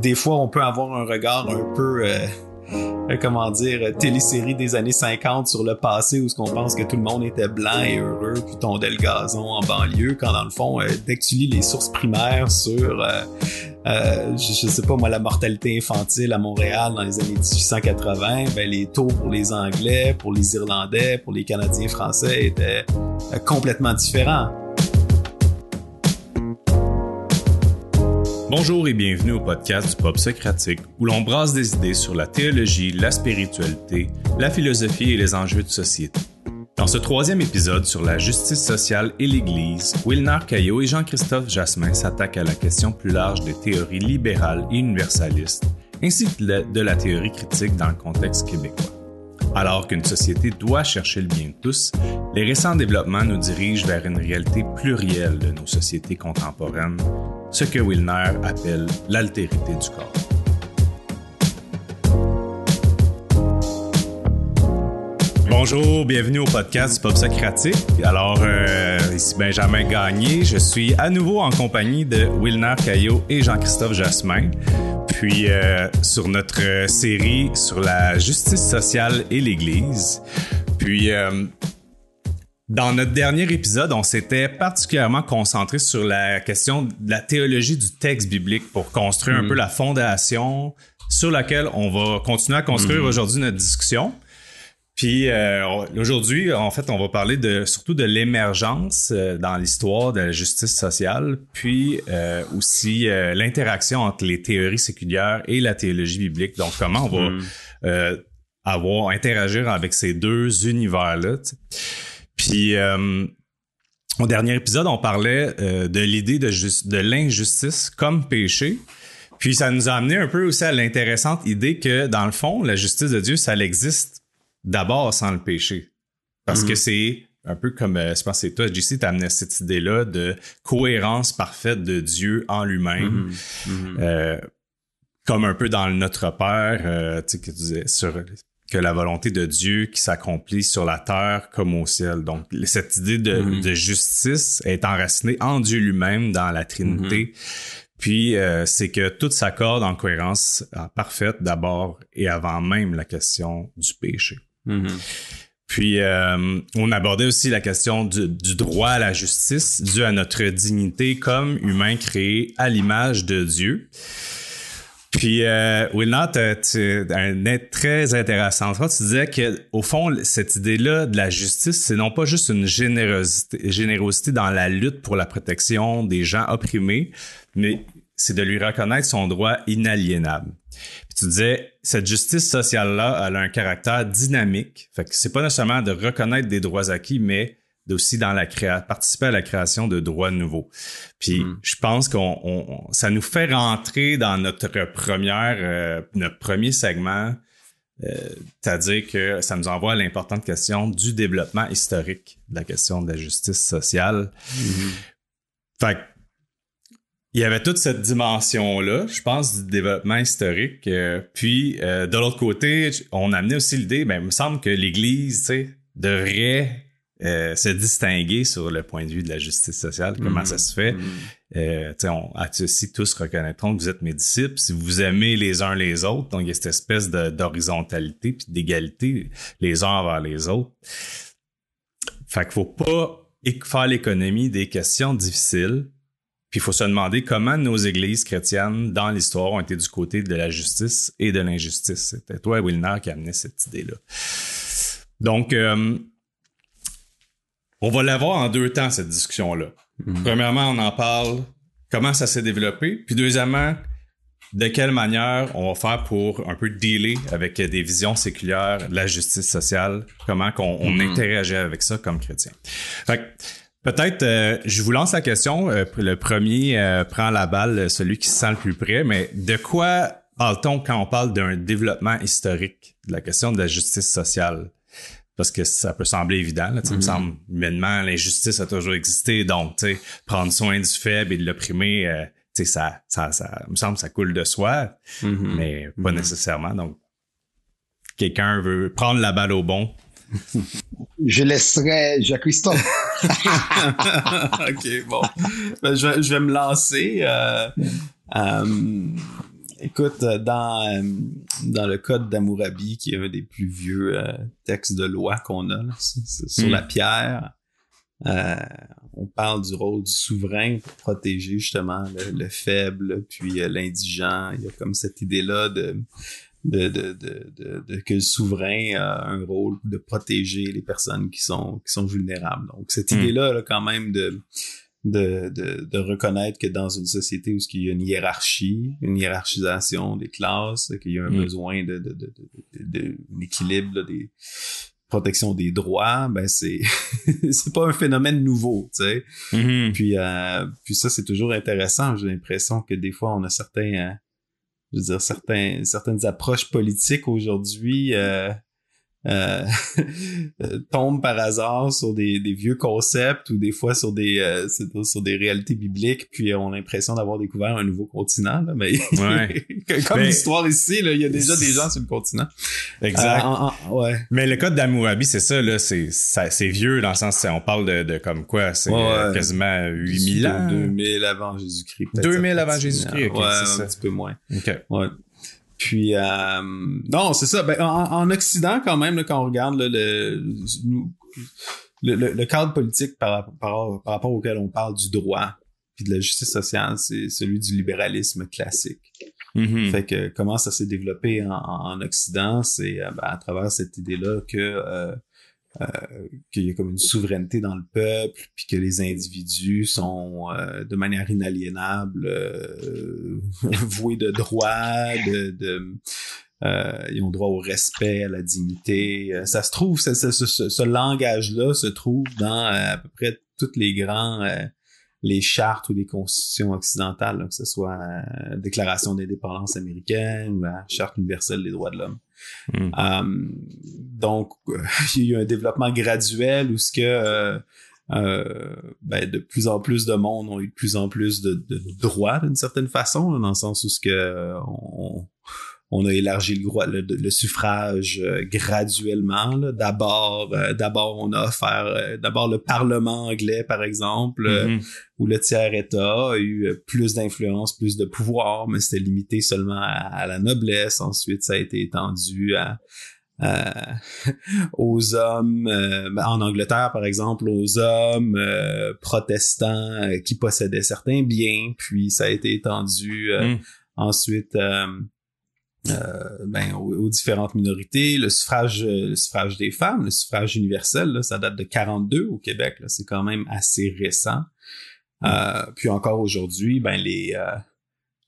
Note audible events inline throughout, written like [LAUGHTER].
des fois, on peut avoir un regard un peu euh, comment dire, télésérie des années 50 sur le passé où ce qu'on pense que tout le monde était blanc et heureux puis tondait le gazon en banlieue quand dans le fond, euh, dès que tu lis les sources primaires sur, euh, euh, je, sais pas moi, la mortalité infantile à Montréal dans les années 1880, ben les taux pour les Anglais, pour les Irlandais, pour les Canadiens français étaient complètement différents. Bonjour et bienvenue au podcast du Pop Socratique où l'on brasse des idées sur la théologie, la spiritualité, la philosophie et les enjeux de société. Dans ce troisième épisode sur la justice sociale et l'Église, Wilnar Caillot et Jean-Christophe Jasmin s'attaquent à la question plus large des théories libérales et universalistes, ainsi que de la théorie critique dans le contexte québécois. Alors qu'une société doit chercher le bien de tous, les récents développements nous dirigent vers une réalité plurielle de nos sociétés contemporaines, ce que Wilner appelle l'altérité du corps. Bonjour, bienvenue au podcast Pop Socratique. Alors, euh, ici Benjamin Gagné. Je suis à nouveau en compagnie de Wilner Caillot et Jean-Christophe Jasmin. Puis, euh, sur notre série sur la justice sociale et l'Église. Puis, euh, dans notre dernier épisode, on s'était particulièrement concentré sur la question de la théologie du texte biblique pour construire un mm. peu la fondation sur laquelle on va continuer à construire mm. aujourd'hui notre discussion. Puis euh, aujourd'hui, en fait, on va parler de surtout de l'émergence euh, dans l'histoire de la justice sociale, puis euh, aussi l'interaction entre les théories séculières et la théologie biblique. Donc, comment on va hmm. avoir interagir avec ces deux univers-là. Puis au dernier épisode, on parlait de l'idée de, de l'injustice comme péché. Puis ça nous a amené un peu aussi à l'intéressante idée que, dans le fond, la justice de Dieu, ça existe d'abord sans le péché. Parce que mhm. c'est un peu comme, euh, je pense que c'est toi, JC, t'as amené cette idée-là de cohérence parfaite de Dieu en lui-même. Mhm. Euh, comme un peu dans le Notre Père, euh, tu sais, que tu disais, sur que la volonté de Dieu qui s'accomplit sur la terre comme au ciel. Donc, cette idée de, de justice est enracinée en Dieu lui-même dans la Trinité. Puis, euh, c'est que tout s'accorde en cohérence parfaite d'abord et avant même la question du péché. Mm-hmm. Puis, euh, on abordait aussi la question du, droit à la justice dû à notre dignité comme humain créé à l'image de Dieu. Puis, euh, Wilnot, tu un très intéressant. Tu disais que au fond, cette idée-là de la justice, c'est non pas juste une générosité, générosité dans la lutte pour la protection des gens opprimés, mais c'est de lui reconnaître son droit inaliénable. Puis tu disais, cette justice sociale-là, elle a un caractère dynamique. Fait que c'est pas nécessairement de reconnaître des droits acquis, mais aussi dans la créa participer à la création de droits nouveaux. Puis hmm. je pense qu'on ça nous fait rentrer dans notre première euh, notre premier segment, euh, c'est-à-dire que ça nous envoie à l'importante question du développement historique de la question de la justice sociale. Hmm. Fait il y avait toute cette dimension-là, je pense, du développement historique. Euh, puis, de l'autre côté, on a amené aussi l'idée, ben, il me semble que l'Église, tu sais, devrait euh, se distinguer sur le point de vue de la justice sociale. Comment ça se fait? Mm -hmm. on, aussi tous reconnaîtront que vous êtes mes disciples. Si vous aimez les uns les autres, donc il y a cette espèce d'horizontalité puis d'égalité les uns envers les autres. Fait qu'il faut pas faire l'économie des questions difficiles puis il faut se demander comment nos églises chrétiennes dans l'histoire ont été du côté de la justice et de l'injustice. C'était toi, Wilner, qui amenait cette idée-là. Donc, euh, on va l'avoir en deux temps, cette discussion-là. Mm-hmm. Premièrement, on en parle, comment ça s'est développé. Puis deuxièmement, de quelle manière on va faire pour un peu dealer avec des visions séculières de la justice sociale, comment qu'on mm-hmm. interagit avec ça comme chrétien. Fait Peut-être, euh, je vous lance la question. Euh, le premier euh, prend la balle, celui qui se sent le plus près. Mais de quoi parle-t-on quand on parle d'un développement historique de la question de la justice sociale? Parce que ça peut sembler évident. Là, Il me mm-hmm. semble, humainement, l'injustice a toujours existé. Donc, prendre soin du faible et de l'opprimer, ça, ça, ça, me semble, ça coule de soi, mm-hmm. mais pas mm-hmm. nécessairement. Donc, quelqu'un veut prendre la balle au bon [LAUGHS] je laisserai Jacques-Christophe. [LAUGHS] ok, bon. Ben, je, vais, je, vais, me lancer. Euh, euh, Écoute, dans, euh, dans le code d'Amourabi, qui est un des plus vieux euh, textes de loi qu'on a, là, sur Mm. la pierre, euh, on parle du rôle du souverain pour protéger justement le, le faible, puis euh, l'indigent. Il y a comme cette idée-là de, de, de, de, de- de- que le souverain a un rôle de protéger les personnes qui sont, qui sont vulnérables. Donc, cette Mm. idée-là, là, quand même, de, de, de, de reconnaître que dans une société où il y a une hiérarchie, une hiérarchisation des classes, qu'il y a un Mm. besoin de, de, de, de, de- équilibre, là, des protection des droits, ben c'est [LAUGHS] c'est pas un phénomène nouveau, tu sais. Mhm. Puis euh, puis ça c'est toujours intéressant. J'ai l'impression que des fois on a certains, euh, je veux dire certains certaines approches politiques aujourd'hui. Euh, euh, [LAUGHS] euh, tombent par hasard sur des, des vieux concepts ou des fois sur des euh, sur, des réalités bibliques puis ont l'impression d'avoir découvert un nouveau continent là, mais Ouais. [LAUGHS] comme Mais- l'histoire ici là, il y a déjà des gens sur le continent Exact. Euh, en- en- ouais Mais le code d'Hammurabi, c'est ça, là, c'est, c'est vieux dans le sens, on parle de, de comme quoi, c'est Ouais, euh, quasiment 8000 ans. 2000 avant Jésus-Christ. peut-être 2000 ça, avant Jésus-Christ, ok, ouais, c'est un ça. petit peu moins. Ok. Ouais. Puis, euh, non, c'est ça. Ben, en, en Occident, quand même, là, quand on regarde là, le, le, le, le cadre politique par, par, par rapport auquel on parle du droit puis de la justice sociale, c'est celui du libéralisme classique. Mhm. Fait que comment ça s'est développé en, en Occident, c'est euh, ben, à travers cette idée-là que euh, euh, qu'il y a comme une souveraineté dans le peuple, puis que les individus sont euh, de manière inaliénable euh, [LAUGHS] voués de droits, de, de euh, ils ont droit au respect, à la dignité. Euh, Ça se trouve, ce, ce, ce, ce langage-là se trouve dans euh, à peu près tous les grands euh, les chartes ou les constitutions occidentales, là, que ce soit la Déclaration d'indépendance américaine ou la Charte universelle des droits de l'homme. Mm. Euh, donc, [LAUGHS] il y a eu un développement graduel où ce que euh, euh, ben, de plus en plus de monde ont eu de plus en plus de, de droits d'une certaine façon, dans le sens où ce que euh, on, on a élargi le, droit- le, le suffrage euh, graduellement. là. D'abord, euh, d'abord on a offert euh, d'abord le Parlement anglais, par exemple, euh, Mhm. où le tiers État a eu euh, plus d'influence, plus de pouvoir, mais c'était limité seulement à, à la noblesse. Ensuite, ça a été étendu à- [LAUGHS] aux hommes, euh, en Angleterre par exemple, aux hommes euh, protestants euh, qui possédaient certains biens, puis ça a été étendu euh, Mm. ensuite euh, euh, ben, aux, aux différentes minorités, le suffrage, euh, le suffrage des femmes, le suffrage universel, là, ça date de 42 au Québec, c'est quand même assez récent. Euh, puis encore aujourd'hui, ben les, euh,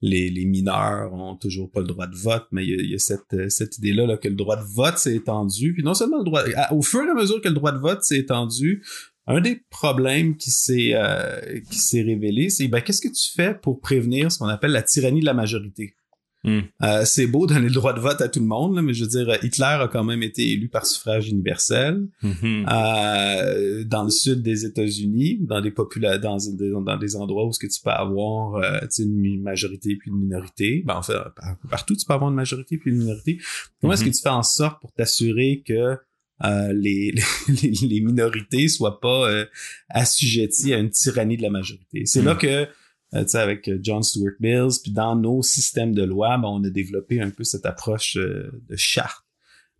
les les mineurs ont toujours pas le droit de vote, mais il y a, il y a cette, euh, cette idée-là là, que le droit de vote s'est étendu. Puis non seulement le droit, au fur et à mesure que le droit de vote s'est étendu, un des problèmes qui s'est euh, qui s'est révélé, c'est ben qu'est-ce que tu fais pour prévenir ce qu'on appelle la tyrannie de la majorité? Mm. Euh, c'est beau donner le droit de vote à tout le monde, là, mais je veux dire, Hitler a quand même été élu par suffrage universel Mhm. euh, dans le sud des États-Unis, dans des popula dans, dans des endroits où ce que tu peux avoir euh, tu sais, une majorité puis une minorité. Ben, en fait, par- partout tu peux avoir une majorité puis une minorité. Comment est-ce que tu fais en sorte pour t'assurer que euh, les, [LAUGHS] les, les minorités soient pas euh, assujetties à une tyrannie de la majorité? C'est Mhm. là que tu sais, avec euh, John Stuart Mills, puis dans nos systèmes de loi, ben, on a développé un peu cette approche euh, de charte.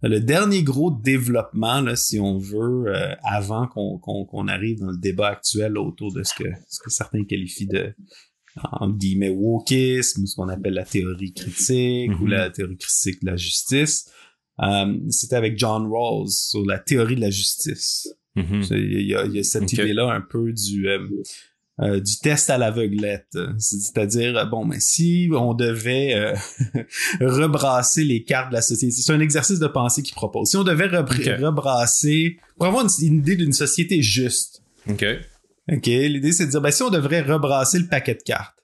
Le dernier gros développement, là, si on veut, euh, avant qu'on qu'on qu'on arrive dans le débat actuel autour de ce que, ce que certains qualifient de en guillemets wokisme ou ce qu'on appelle la théorie critique ou Mhm. la théorie critique de la justice, euh, c'était avec John Rawls sur la théorie de la justice. Mhm. C'est- Il y a, il y a cette idée-là un peu du euh, euh, du test à l'aveuglette. C'est-à-dire, euh, bon, mais si on devait euh, [LAUGHS] rebrasser les cartes de la société, c'est un exercice de pensée qu'il propose. Si on devait rebrasser, pour avoir une, une idée d'une société juste, OK. OK, l'idée c'est de dire, ben, si on devrait rebrasser le paquet de cartes,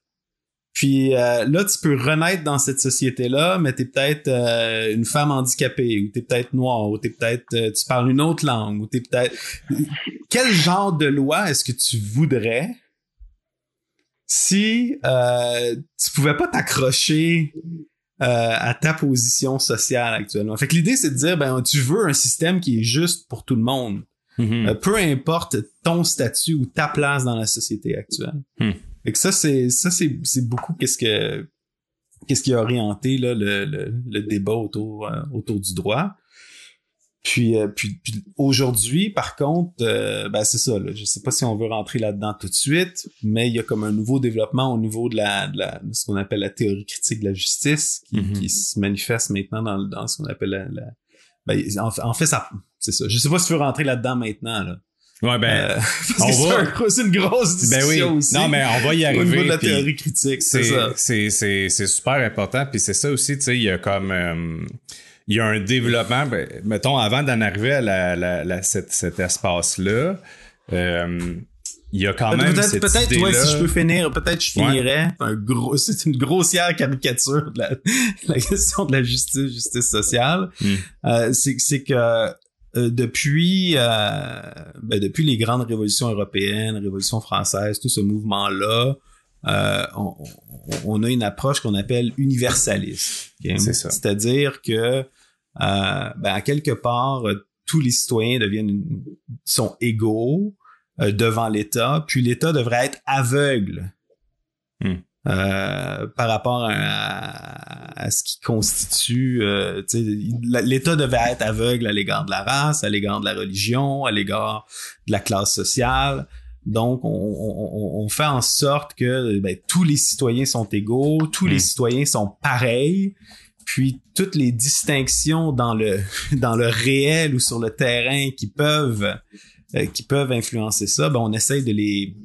puis euh, là, tu peux renaître dans cette société-là, mais t'es peut-être euh, une femme handicapée, ou t'es peut-être noire, ou t'es peut-être, euh, tu parles une autre langue, ou t'es peut-être... Quel genre de loi est-ce que tu voudrais si euh, tu pouvais pas t'accrocher euh, à ta position sociale actuellement? Fait que l'idée, c'est de dire, ben, tu veux un système qui est juste pour tout le monde. Mhm. Euh, peu importe ton statut ou ta place dans la société actuelle. Hmm. Fait que ça, c'est ça, c'est, c'est beaucoup qu'est-ce que qu'est-ce qui a orienté là, le, le, le débat autour, euh, autour du droit. Puis, euh, puis, puis aujourd'hui, par contre, euh, ben c'est ça. Là, je sais pas si on veut rentrer là-dedans tout de suite, mais il y a comme un nouveau développement au niveau de la, de, la, de ce qu'on appelle la théorie critique de la justice, qui, Mhm. qui se manifeste maintenant dans, dans ce qu'on appelle la, la- ben, en, fait- en fait, ça, c'est ça. Je sais pas si tu veux rentrer là-dedans maintenant. Là. Ouais, ben, Euh, [LAUGHS] parce on que c'est va- c'est une grosse ben discussion oui. aussi. Non, mais on va y au arriver. niveau de la théorie critique, c'est ça. c'est super important puis c'est ça aussi tu sais il y a comme euh, il y a un développement ben, mettons avant d'en arriver à la, la, la- cet, cet espace là il y a quand même Peut-être, cette peut-être, ouais, si je peux finir, peut-être je Ouais. finirais. Un gros, [LAUGHS] c'est une grossière caricature de la, [LAUGHS] la question de la justice, justice sociale. Mm. Euh, c'est, c'est que euh, depuis, euh, ben, depuis les grandes révolutions européennes, révolution française, tout ce mouvement-là, euh, on, on- a une approche qu'on appelle universaliste. C'est ça. C'est-à-dire que, euh, ben, à quelque part, euh, tous les citoyens deviennent sont égaux euh, devant l'État, puis l'État devrait être aveugle Hmm. euh, par rapport à, à ce qui constitue. euh, L'État devait être aveugle à l'égard de la race, à l'égard de la religion, à l'égard de la classe sociale. Donc, on, on- on- on fait en sorte que ben, tous les citoyens sont égaux, tous les Hmm. citoyens sont pareils, puis toutes les distinctions dans le [LAUGHS] dans le réel ou sur le terrain qui peuvent euh, qui peuvent influencer ça, ben on essaye de les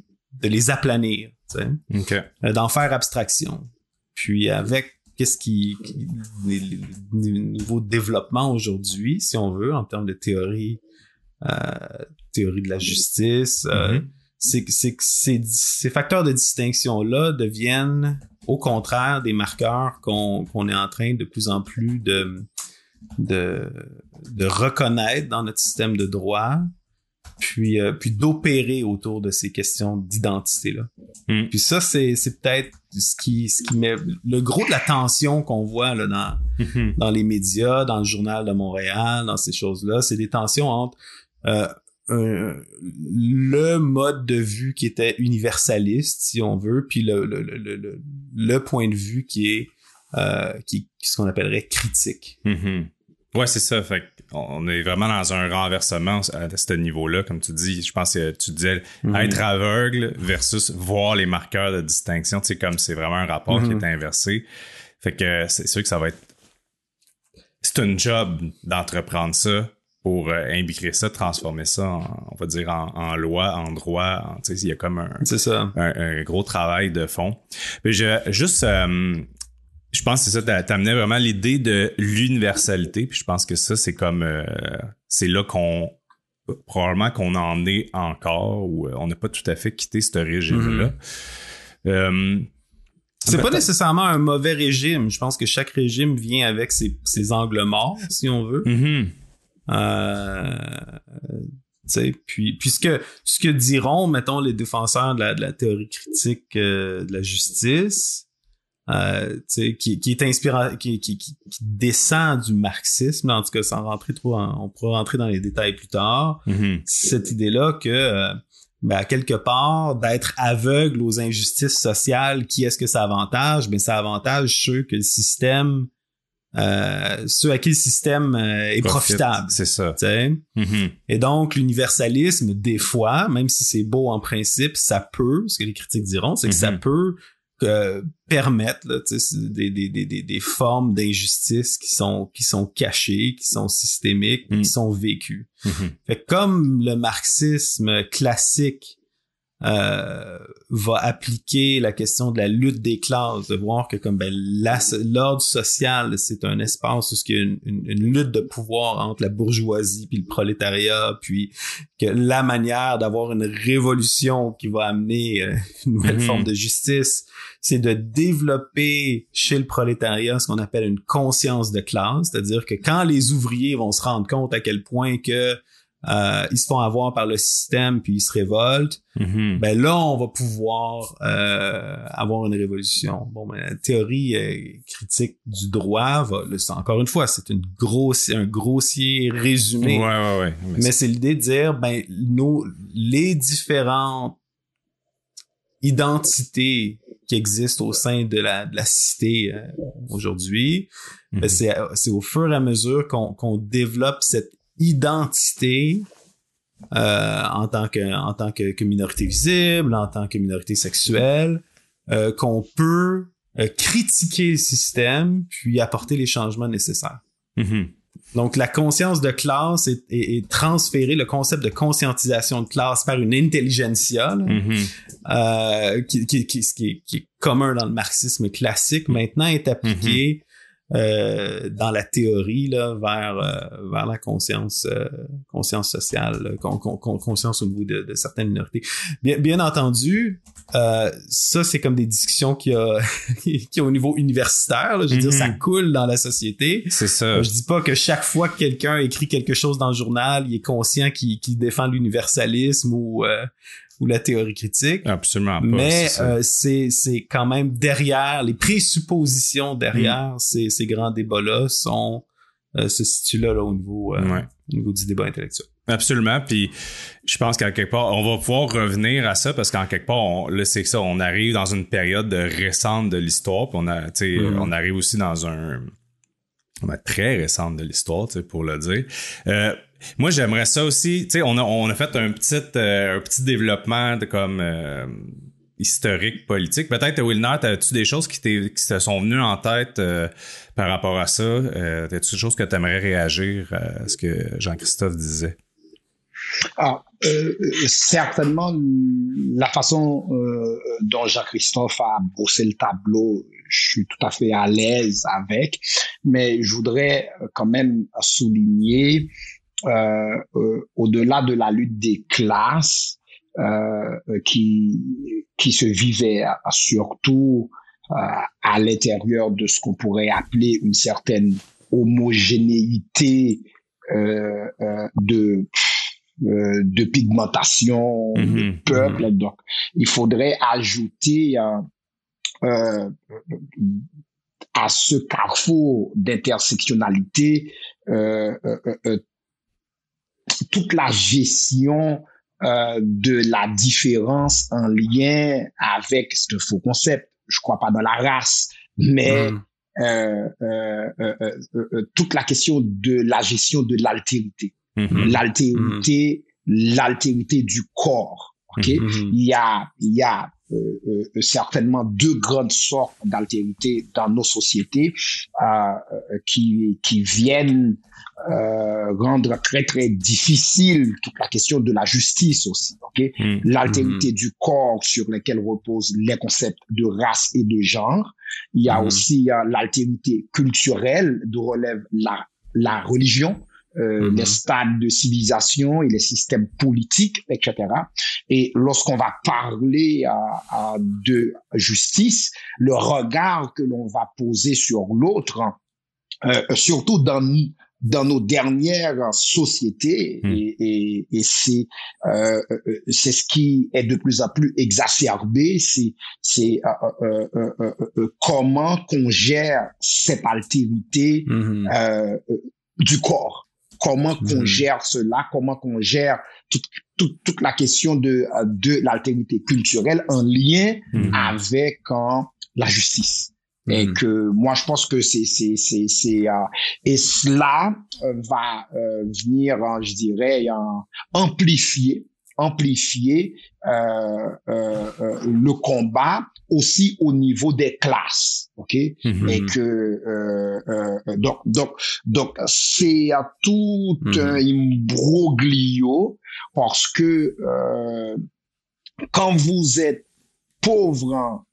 de les aplanir, tu sais, OK. euh, d'en faire abstraction. Puis avec qu'est-ce qui, qui les, les- les nouveaux développements aujourd'hui, si on veut, en termes de théorie euh, théorie de la justice, euh, Mhm. c'est que c'est que ces, ces facteurs de distinction-là deviennent, au contraire, des marqueurs qu'on qu'on est en train de plus en plus de, de, de reconnaître dans notre système de droit, puis, euh, puis d'opérer autour de ces questions d'identité-là. Mm. Puis ça, c'est c'est peut-être ce qui, ce qui met le gros de la tension qu'on voit là, dans, Mhm. dans les médias, dans le journal de Montréal, dans ces choses-là. C'est des tensions entre euh, un- le mode de vue qui était universaliste, si on veut, puis le, le, le, le, le point de vue qui est euh, qui, ce qu'on appellerait critique. Mhm. Ouais, c'est ça. Fait on est vraiment dans un renversement à ce niveau-là, comme tu dis. Je pense que tu disais Mhm. être aveugle versus voir les marqueurs de distinction. Sais, comme c'est vraiment un rapport qui Mhm. est inversé. Fait que c'est sûr que ça va être. C'est un job d'entreprendre ça pour euh, imbriquer ça, transformer ça, en- on va dire, en, en loi, en droit. en- Tu sais, il y a comme un, C'est ça. un, un gros travail de fond. Mais je, juste, euh, je pense que c'est ça, t'a- t'amenais vraiment l'idée de l'universalité. Puis je pense que ça, c'est comme, euh, c'est là qu'on, probablement qu'on en est encore, ou euh, on n'a pas tout à fait quitté ce régime-là. Euh, C'est pas nécessairement un mauvais régime. Je pense que chaque régime vient avec ses, ses angles morts, si on veut. sais, puis, puis ce que, ce que diront, mettons, les défenseurs de la, de la théorie critique euh, de la justice, euh, qui, qui est inspirant, qui, qui, descend du marxisme, en tout cas, sans rentrer trop, en- on pourra rentrer dans les détails plus tard, Mhm. cette idée-là que, euh, ben, quelque part, d'être aveugle aux injustices sociales, qui est-ce que ça avantage? Ben, ça avantage ceux que le système, euh, ceux à qui le système euh, est Profite, profitable. C'est ça. Mhm. Et donc, l'universalisme, des fois, même si c'est beau en principe, ça peut, ce que les critiques diront, c'est que ça Mhm. peut euh, permettre là, des, des, des, des, des formes d'injustice qui sont, qui sont cachées, qui sont systémiques, qui sont vécues. Mhm. Fait que comme le marxisme classique euh, va appliquer la question de la lutte des classes, de voir que comme ben, l'ordre social, c'est un espace où il y a une, une- une lutte de pouvoir entre la bourgeoisie puis le prolétariat, puis que la manière d'avoir une révolution qui va amener euh, une nouvelle Mhm. forme de justice, c'est de développer chez le prolétariat ce qu'on appelle une conscience de classe, c'est-à-dire que quand les ouvriers vont se rendre compte à quel point que euh, ils se font avoir par le système puis ils se révoltent, Mhm. ben là on va pouvoir euh, avoir une révolution. Bon, ben, la théorie euh, critique du droit va, c'est encore une fois, c'est une grosse, un grossier résumé. Ouais, ouais, ouais. Mais Mais c'est l'idée de dire, ben, nos, les différentes identité qui existe au sein de la, de la cité euh, aujourd'hui. Ben, Mhm. C'est c'est au fur et à mesure qu'on qu'on développe cette identité euh, en tant que en tant que, que minorité visible, en tant que minorité sexuelle, euh, qu'on peut euh, critiquer le système puis apporter les changements nécessaires. Mhm. Donc, la conscience de classe est, est, est transférée, le concept de conscientisation de classe par une intelligentsia, là, Mhm. euh, qui, qui, qui, qui, est, qui est commun dans le marxisme classique, maintenant est appliqué euh, dans la théorie là, vers, euh, vers la conscience, euh, conscience sociale, con- con- conscience au niveau de, de certaines minorités. Bien, bien entendu, euh, ça, c'est comme des discussions qui a, [LAUGHS] qui au niveau universitaire. là. je veux dire, Mhm. ça coule dans la société. C'est ça. Je dis pas que chaque fois que quelqu'un écrit quelque chose dans le journal, il est conscient qu'il qu'il défend l'universalisme ou, euh, ou la théorie critique. Absolument pas. Mais c'est euh, quand même derrière, les présuppositions derrière ces, ces grands débats-là sont euh, se situent là, là au niveau euh, Ouais. au niveau du débat intellectuel. Absolument. Puis je pense qu'en quelque part, on va pouvoir revenir à ça parce qu'en quelque part, on, là, c'est ça, on arrive dans une période récente de l'histoire. Puis on, a, Mhm. on arrive aussi dans un. très récente de l'histoire, pour le dire. Euh, moi, j'aimerais ça aussi. Tu sais, on a, on a fait un petit, euh, un petit développement de comme. euh, historique politique. Peut-être, Wilner, as-tu des choses qui, qui te sont venues en tête euh, par rapport à ça? Euh, As-tu des choses que tu aimerais réagir à ce que Jean-Christophe disait? Ah, certainement, la façon dont Jean-Christophe a brossé le tableau, je suis tout à fait à l'aise avec, mais je voudrais quand même souligner, au-delà de la lutte des classes, euh, qui, qui se vivait euh, surtout euh, à l'intérieur de ce qu'on pourrait appeler une certaine homogénéité euh, euh, de euh, de pigmentation, de Mhm, peuple. Donc, il faudrait ajouter euh, euh, à ce carrefour d'intersectionnalité euh, euh, euh, toute la gestion euh, de la différence en lien avec ce faux concept. Je crois pas dans la race, mais Mhm. euh, euh, euh, toute la question de la gestion de l'altérité Mhm. l'altérité, l'altérité du corps. Ok, Mhm. il y a, il y a euh, euh, certainement deux grandes sortes d'altérité dans nos sociétés euh, euh, qui qui viennent euh, rendre très très difficile toute la question de la justice aussi. Ok, Mhm. l'altérité du corps sur lequel reposent les concepts de race et de genre. Il y a Mhm. aussi euh, l'altérité culturelle d'où relève la, la religion, euh, Mhm. les stades de civilisation et les systèmes politiques, etc. Et lorsqu'on va parler euh, de justice, le regard que l'on va poser sur l'autre, euh, surtout dans dans nos dernières sociétés Mm. et, et, et c'est euh, c'est ce qui est de plus en plus exacerbé c'est c'est euh, euh, euh, euh, euh, comment qu'on gère cette altérité euh, du corps comment qu'on Mhm. gère cela comment qu'on gère toute, toute, toute la question de de l'altérité culturelle en lien Mhm. avec euh, la justice et Mhm. que moi je pense que c'est c'est c'est c'est euh, et cela euh, va euh, venir euh, je dirais euh, amplifier amplifier euh, euh, euh, le combat aussi au niveau des classes ok? Mhm. et que donc donc donc c'est euh, tout Mhm. un imbroglio parce que quand vous êtes pauvre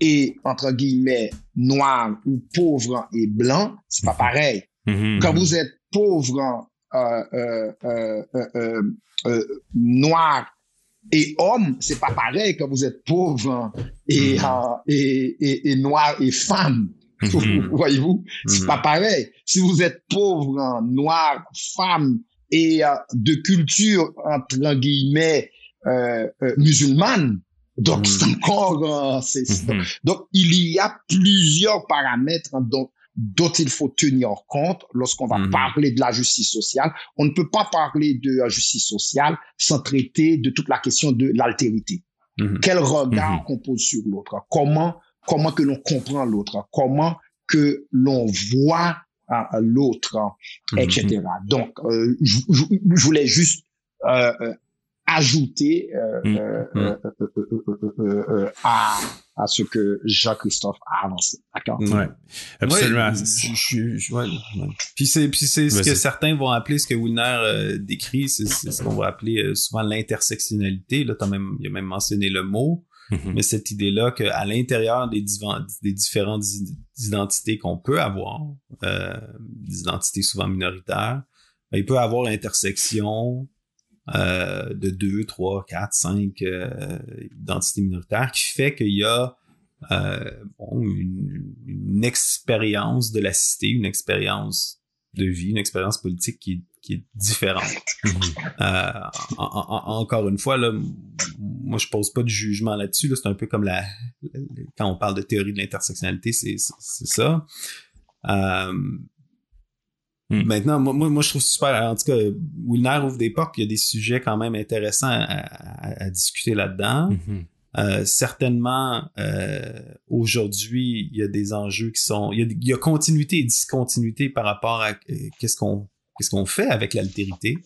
et entre guillemets noir ou pauvre et blanc, c'est pas pareil. Mhm. Quand vous êtes pauvre euh, euh, euh, noir et homme, c'est pas pareil quand vous êtes pauvre et, Mhm. euh, et, et, et noir et femme. Mhm. Voyez-vous, c'est Mhm. pas pareil. Si vous êtes pauvre, noir, femme et euh, de culture entre guillemets euh, musulmane, donc c'est encore donc il y a plusieurs paramètres dont dont il faut tenir compte lorsqu'on va Mhm. parler de la justice sociale. On ne peut pas parler de la justice sociale sans traiter de toute la question de l'altérité. Mhm. Quel regard mhm. qu'on pose sur l'autre? Comment comment que l'on comprend l'autre? Comment que l'on voit l'autre, etc. Donc, je voulais juste ajouter à, à ce que Jean-Christophe a avancé. D'accord? Ouais. Absolument. Puis c'est, puis c'est ce que certains vont appeler, ce que Wilner euh, décrit, c'est, ce qu'on va appeler euh, souvent l'intersectionnalité. Là, t'as même, il a même mentionné le mot. Mm-hmm. Mais cette idée-là qu'à l'intérieur des, des différentes identités qu'on peut avoir, euh, des identités souvent minoritaires, ben, il peut avoir l'intersection euh, de deux, trois, quatre, cinq euh, identités minoritaires qui fait qu'il y a euh, bon, une, expérience de la cité, une expérience de vie, une expérience politique qui, qui est différente. euh, encore une fois, là, moi je pose pas de jugement là-dessus. c'est un peu comme la, quand on parle de théorie de l'intersectionnalité, c'est ça. Euh, Hmm. Maintenant, moi, moi, je trouve super. En tout cas, Wilner ouvre des portes, il y a des sujets quand même intéressants à, discuter là-dedans. Mm-hmm. Euh, certainement, euh, aujourd'hui, il y a des enjeux qui sont. Il y a, continuité et discontinuité par rapport à euh, qu'est-ce qu'on qu'est-ce qu'on fait avec l'altérité.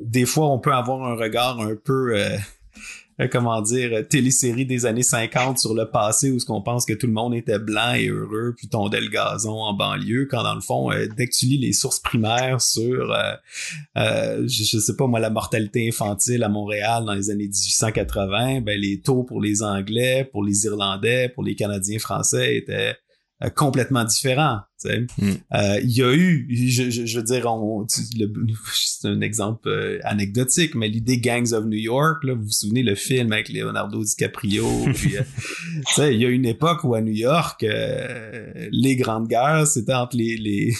des fois, on peut avoir un regard un peu euh, comment dire, euh, télésérie des années 50 sur le passé où ce qu'on pense que tout le monde était blanc et heureux puis tondait le gazon en banlieue quand dans le fond euh, dès que tu lis les sources primaires sur je, je, sais pas moi la mortalité infantile à Montréal dans les années 1880 ben les taux pour les anglais pour les irlandais pour les canadiens français étaient euh, complètement différent. Hmm. Euh, il y a eu, je, je, veux dire, [LAUGHS] c'est un exemple euh, anecdotique, mais l'idée Gangs of New York, là, vous vous souvenez le film avec Leonardo DiCaprio, [LAUGHS] puis, il y a une époque où à New York, les grandes guerres, c'était entre les, les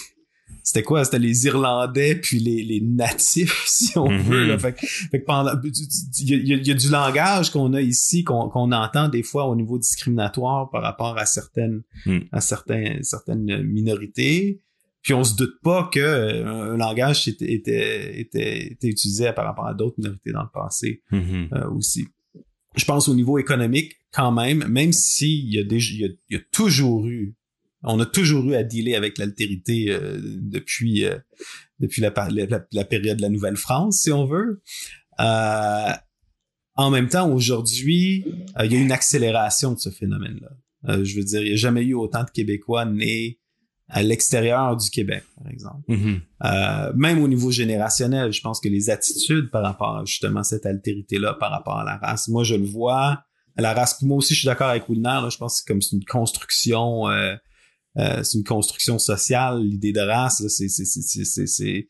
c'était quoi? C'était les Irlandais puis les, les natifs [LAUGHS] si on veut là. Mhm. Fait, fait que pendant il y a, y a, du langage qu'on a ici qu'on qu'on entend des fois au niveau discriminatoire par rapport à certaines mm. à certains certaines minorités puis on se doute pas que euh, un langage était était était, était utilisé par rapport à d'autres minorités dans le passé mhm. euh, aussi je pense au niveau économique quand même même s'il y a déjà il y a, il y a toujours eu on a toujours eu à dealer avec l'altérité euh, depuis euh, depuis la, la, période de la Nouvelle-France, si on veut. Euh, en même temps, aujourd'hui, il y a une accélération de ce phénomène-là. je veux dire, il n'y a jamais eu autant de Québécois nés à l'extérieur du Québec, par exemple. Mm-hmm. même au niveau générationnel, je pense que les attitudes par rapport à justement cette altérité-là, par rapport à la race, moi je le vois, la race, moi aussi je suis d'accord avec Wilner, je pense que c'est comme une construction euh, c'est une construction sociale, l'idée de race, c'est c'est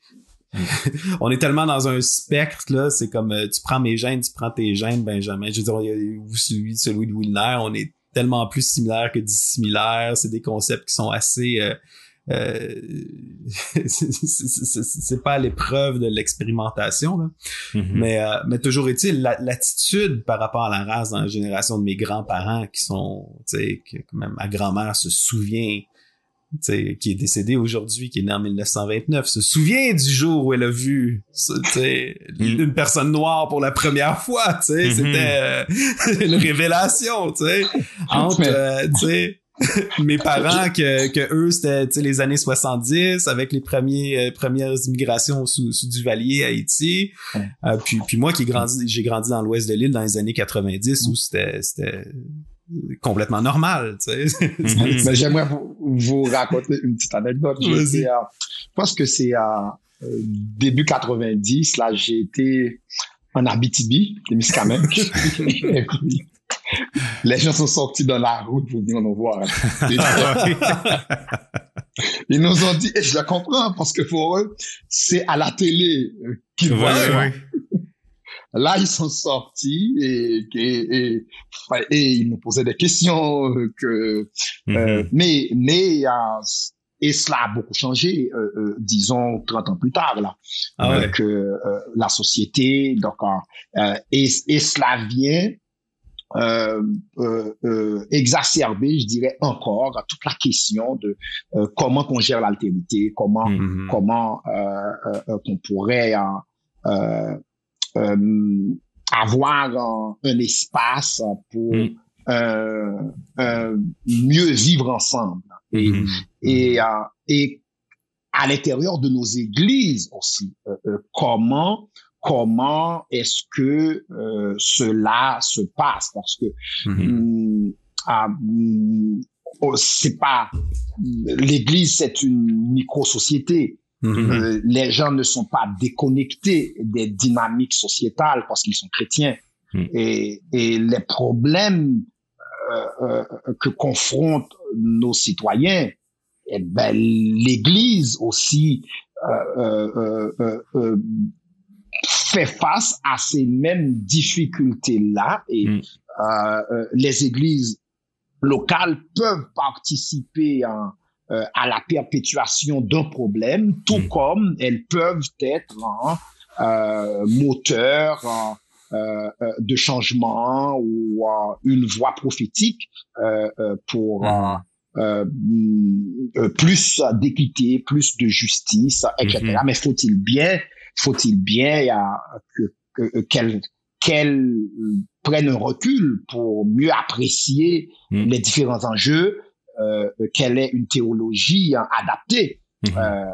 [LAUGHS] on est tellement dans un spectre là, c'est comme euh, tu prends mes gènes, tu prends tes gènes, Benjamin. Je veux dire, vous celui, celui de Wilner, on est tellement plus similaires que dissimilaires. C'est des concepts qui sont assez euh, euh, [LAUGHS] c'est pas l'épreuve de l'expérimentation mm-hmm. mais euh, mais toujours est-il l'attitude par rapport à la race dans la génération de mes grands-parents qui sont tu sais que même ma grand-mère se souvient qui est décédée aujourd'hui, qui est née en 1929, se souvient du jour où elle a vu une personne noire pour la première fois. Mm-hmm. C'était euh, [LAUGHS] une révélation. sais Entre, euh, [LAUGHS] mes parents que, que eux c'était les années 70 avec les premiers euh, premières immigrations sous, sous Duvalier à Haïti euh, puis puis moi qui grandi j'ai grandi dans l'ouest de l'île dans les années 90 où c'était c'était complètement normal tu sais mm-hmm. j'aimerais vous, vous, raconter une petite anecdote je pense que c'est euh, début 90 là j'ai été en Abitibi, Témiscamingue. [LAUGHS] et puis, les gens sont sortis dans la route pour venir nous voir. [LAUGHS] Ils nous ont dit, et je le comprends, parce que pour eux, c'est à la télé qu'ils voient. Là, ils sont sortis et, et, et, ils nous posaient des questions que, euh, mm-hmm. mais, mais, et cela a beaucoup changé, euh, euh, disons 30 ans plus tard là, ah avec la société. Donc, et, et cela vient euh, euh, euh, exacerber, je dirais encore, toute la question de euh, comment qu'on gère l'altérité, comment mm-hmm. comment qu'on pourrait avoir un, espace pour mm. mieux vivre ensemble. Et, mm-hmm. et, et à l'intérieur de nos églises aussi, comment comment est-ce que cela se passe? Parce que mm-hmm. ah, oh, c'est pas l'Église, c'est une Mm-hmm. Euh, les gens ne sont pas déconnectés des dynamiques sociétales parce qu'ils sont chrétiens. Mm. Et, et, les problèmes euh, euh, que confrontent nos citoyens, eh ben, l'Église aussi euh, euh, fait face à ces mêmes difficultés-là. Et mm. les églises locales peuvent participer en, euh, à la perpétuation d'un problème, tout mm. comme elles peuvent être euh, moteurs euh, euh, de changement ou une voie prophétique pour mm. plus d'équité, plus de justice, etc. Mm-hmm. Mais faut-il bien, faut-il bien que, qu'elles qu'elles prennent un recul pour mieux apprécier mm. les différents enjeux euh, quelle est une théologie adaptée mhm. Euh,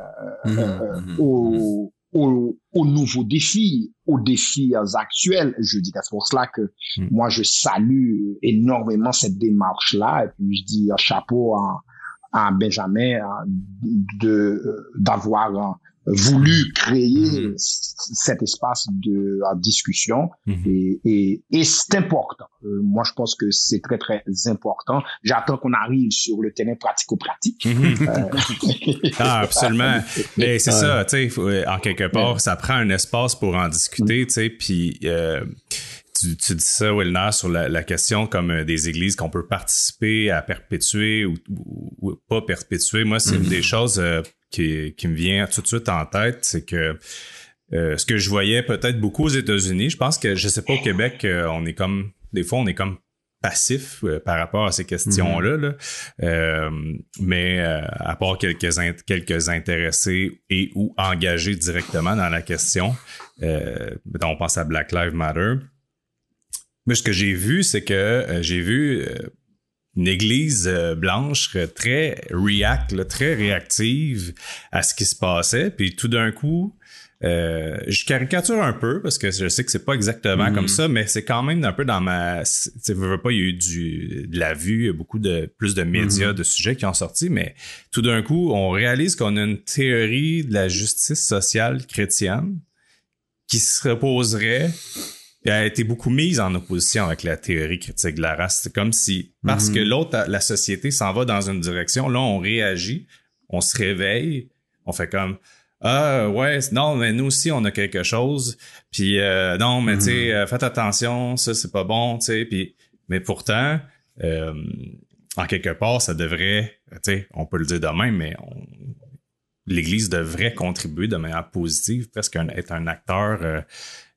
mhm. Euh, mhm. aux, aux, nouveaux défis, aux défis actuels. Je dis c'est pour cela que moi je salue énormément cette démarche-là et puis je dis un chapeau à, à Benjamin de d'avoir voulu créer mhm. cet espace de discussion mhm. et, et, et c'est important. Euh, moi, je pense que c'est très, très important. J'attends qu'on arrive sur le terrain pratico-pratique. Euh, [LAUGHS] ah, absolument. Mais c'est ça, tu sais, en quelque part, ça prend un espace pour en discuter, tu sais, puis... Euh, tu, tu, dis ça, Wilner, sur la, la, question comme des églises qu'on peut participer à perpétuer ou, ou, pas perpétuer. Moi, c'est une des choses qui, qui me vient tout de suite en tête, c'est que euh, ce que je voyais peut-être beaucoup aux États-Unis, je pense que je sais pas au Québec, euh, on est comme des fois on est comme passif euh, par rapport à ces questions-là, mm-hmm. mais à part quelques quelques intéressés et ou engagés directement dans la question, on pense à Black Lives Matter. Mais ce que j'ai vu, c'est que j'ai vu une église euh, blanche très react, très réactive à ce qui se passait. Puis tout d'un coup, euh, je caricature un peu parce que je sais que c'est pas exactement comme mhm. ça, mais c'est quand même un peu dans ma. Tu veux pas, il y a eu du, de la vue, il y a beaucoup de plus de médias, mhm. de sujets qui ont sorti, mais tout d'un coup, on réalise qu'on a une théorie de la justice sociale chrétienne qui se reposerait a été beaucoup mise en opposition avec la théorie critique de la race. C'est comme si, parce que mhm. l'autre, la société s'en va dans une direction, là, on réagit, on se réveille, on fait comme, ah ouais, non, mais nous aussi, on a quelque chose. Puis euh, non, mais tu sais, mhm. euh, faites attention, ça, c'est pas bon, tu sais. Puis, mais pourtant, euh, en quelque part, ça devrait, tu sais, on peut le dire demain, mais l'Église devrait contribuer de manière positive, presque être un acteur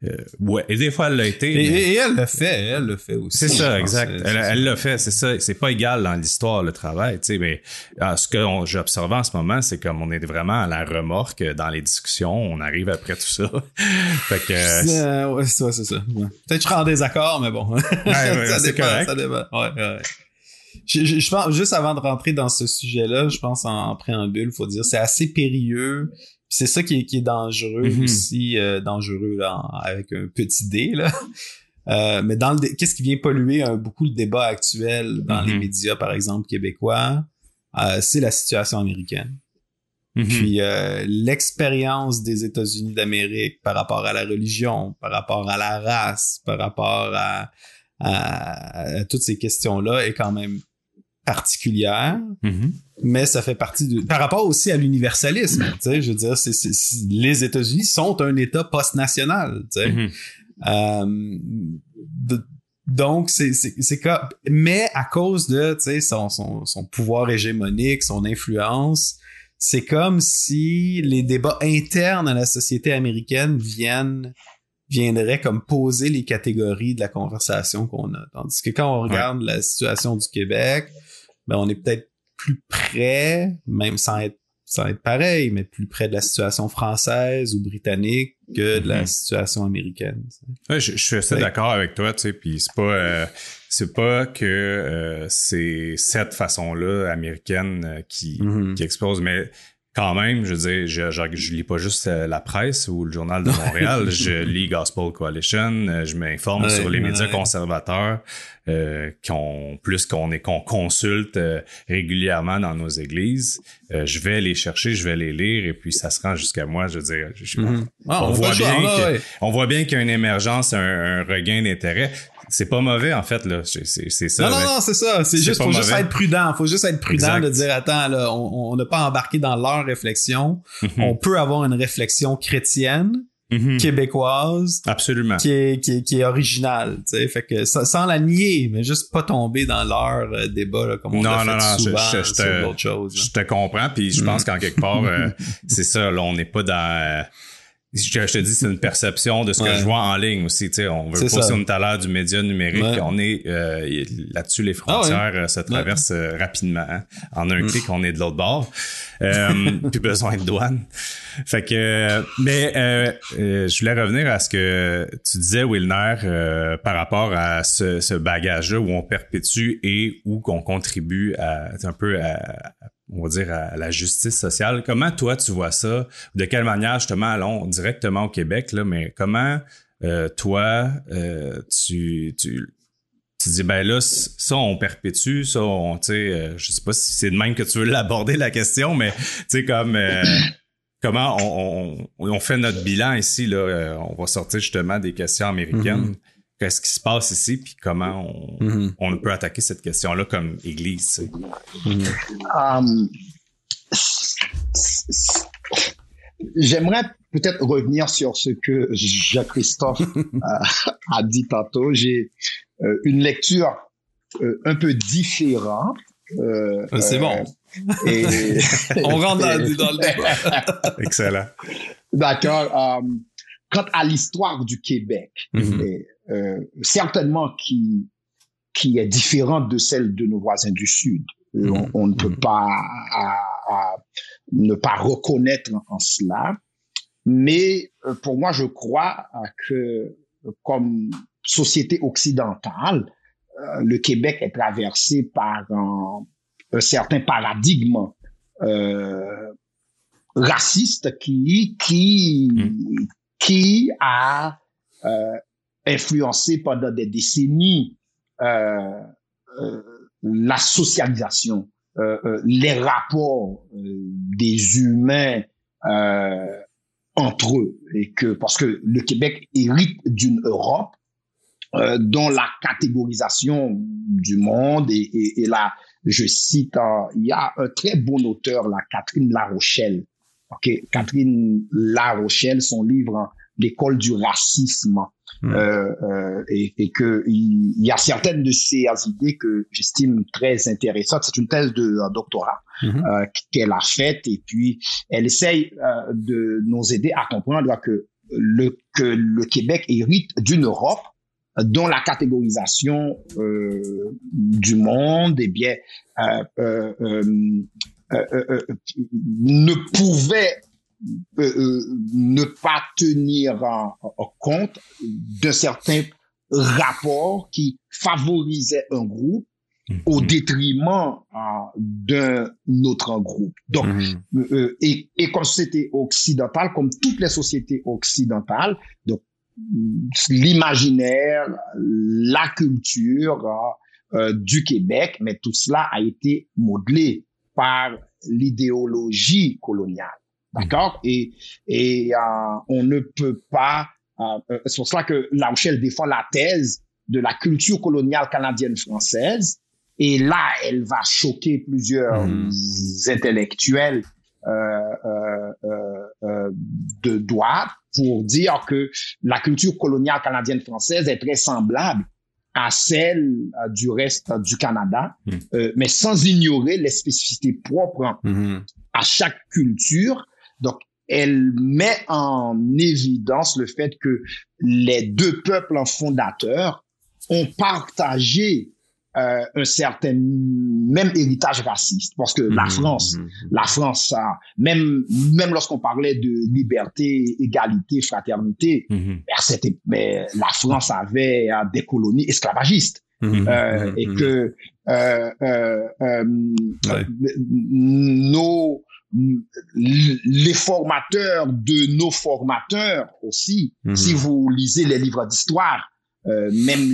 euh, ouais, et des fois elle l'a été. Et, elle le fait, elle le fait aussi. C'est ça, exact. Elle l'a fait, c'est ça. C'est pas égal dans l'histoire le travail, tu sais. Mais ah, ce que j'observe en ce moment, c'est comme on est vraiment à la remorque dans les discussions. On arrive après tout ça. [LAUGHS] fait que. Euh, ouais, c'est ça, c'est ça. Peut-être que je serai en désaccord, mais bon. [LAUGHS] ça, dépend, ça dépend. Ouais, ouais. Je, je, pense juste avant de rentrer dans ce sujet-là, je pense en, en préambule, faut dire c'est assez périlleux c'est ça qui est, qui est dangereux mm-hmm. aussi, euh, dangereux là, avec un petit D là. [LAUGHS] Euh, mais dans le qu'est-ce qui vient polluer euh, beaucoup le débat actuel dans les mm-hmm. médias, par exemple québécois, c'est la situation américaine. Mm-hmm. Puis l'expérience des États-Unis d'Amérique par rapport à la religion, par rapport à la race, par rapport à, à toutes ces questions-là est quand même particulière, mm-hmm. mais ça fait partie de... Par rapport aussi à l'universalisme, tu sais, je veux dire, c'est, les États-Unis sont un État post-national, tu sais. Mm-hmm. euh, donc, c'est, c'est, comme... Mais à cause de, tu sais, son, son, son pouvoir hégémonique, son influence, c'est comme si les débats internes à la société américaine viennent viendraient comme poser les catégories de la conversation qu'on a. Tandis que quand on regarde la situation du Québec, ben on est peut-être plus près, même sans être sans être pareil, mais plus près de la situation française ou britannique que de la Mhm. situation américaine. Ouais, je, je suis assez d'accord avec toi, tu sais, puis c'est pas euh, c'est pas que euh, c'est cette façon-là américaine euh, qui, Mhm. qui explose, mais quand même, je veux dire, je, je, je lis pas juste euh, la presse ou le journal de Montréal, [LAUGHS] je lis Gospel Coalition, euh, je m'informe Ouais, sur les médias ouais. conservateurs euh, qu'on plus qu'on est qu'on consulte euh, régulièrement dans nos églises. Euh, je vais les chercher, je vais les lire et puis ça se rend jusqu'à moi. Je veux dire, je- Mhm. Ah, on, voit choix, bien là, que- ouais. on voit bien qu'il y a une émergence, un, un regain d'intérêt. C'est pas mauvais en fait là, c'est c'est- c'est ça. Non, non, non, c'est ça. C'est juste, faut juste être prudent. Faut juste être prudent Exact. de dire, attends, là, on n'a pas embarqué dans leur réflexion. Mhm. On peut avoir une réflexion chrétienne, Mhm. québécoise, Absolument. qui est, qui est, qui est originale, tu sais. Fait que, sans la nier, mais juste pas tomber dans leur euh, débat, là, comme on Non, fait non, non, je- souvent je- je sur te- choses. Je te comprends, puis je Mhm. pense qu'en quelque part, euh, [LAUGHS] c'est ça. Là, on n'est pas dans. euh, je, te dis, c'est une perception de ce que je vois en ligne aussi. Tu sais, on veut pas est à l'ère du média numérique. Ouais. On est euh, là-dessus, les frontières euh, se traversent euh, rapidement. hein. En un Mm. clic, on est de l'autre bord. Euh, [LAUGHS] plus besoin de douane. Fait que, mais euh, euh, je voulais revenir à ce que tu disais, Wilner, euh, par rapport à ce, ce bagage-là où on perpétue et où qu'on contribue à un peu à, on va dire à la justice sociale. Comment toi tu vois ça? De quelle manière justement allons directement au Québec là, mais comment euh, toi euh, tu tu tu dis ben là ça on perpétue ça on tu sais euh, je sais pas si c'est de même que tu veux l'aborder la question mais tu sais comme euh, [COUGHS] comment on, on, on fait notre bilan ici là euh, on va sortir justement des questions américaines Mhm. Qu'est-ce qui se passe ici puis comment on, Mhm. on peut attaquer cette question là comme église. Mhm. Um, J'aimerais peut-être revenir sur ce que Jacques-Christophe a, a dit tantôt. J'ai euh, une lecture euh, un peu différente. euh, c'est euh, bon. Et, [LAUGHS] On rentre dans, dans le débat. [LAUGHS] excellent D'accord. euh, quant à l'histoire du Québec, Mhm. et, euh, certainement qui, qui est différente de celle de nos voisins du Sud. Euh, On, on ne peut Mhm. pas à- à ne pas reconnaître en cela. Mais euh, pour moi, je crois euh, que euh, comme société occidentale, euh, le Québec est traversé par un, un certain paradigme euh, raciste qui qui Mm. qui a euh, influencé pendant des décennies euh, euh, la socialisation, euh, euh, les rapports euh, des humains euh, entre eux, et que parce que le Québec hérite d'une Europe dont la catégorisation du monde et, et, et là, je cite, euh, il y a un très bon auteur, là, Catherine Larochelle. Ok, Catherine Larochelle, son livre hein, L'école du racisme, Mm. euh, euh, et, et que il, y a certaines de ces idées que j'estime très intéressantes. C'est une thèse de doctorat Mhm. euh, qu'elle a faite et puis elle essaye euh, de nous aider à comprendre que le que le Québec hérite d'une Europe dont la catégorisation euh, du monde eh bien euh, ne pouvait euh, euh, ne pas tenir en, en compte d'un certain rapport qui favorisait un groupe au détriment euh, d'un autre groupe. Donc, Mhm. euh, et, et comme société occidentale, comme toutes les sociétés occidentales, donc l'imaginaire, la culture euh, du Québec, mais tout cela a été modelé par l'idéologie coloniale. D'accord? Et, et euh, on ne peut pas... euh, euh, c'est pour cela que La Rochelle défend la thèse de la culture coloniale canadienne-française. Et là, elle va choquer plusieurs Mhm. intellectuels euh, euh, euh, euh, de droite pour dire que la culture coloniale canadienne-française est très semblable à celle du reste du Canada, Mhm. euh, mais sans ignorer les spécificités propres Mhm. à chaque culture. Donc, elle met en évidence le fait que les deux peuples fondateurs ont partagé euh, un certain même héritage raciste parce que la Mhm, France mhm. la France même même lorsqu'on parlait de liberté égalité fraternité ben, c'était la France avait euh, des colonies esclavagistes euh, et que euh, Ouais. nos les formateurs de nos formateurs aussi Mhm. si vous lisez les livres d'histoire euh, même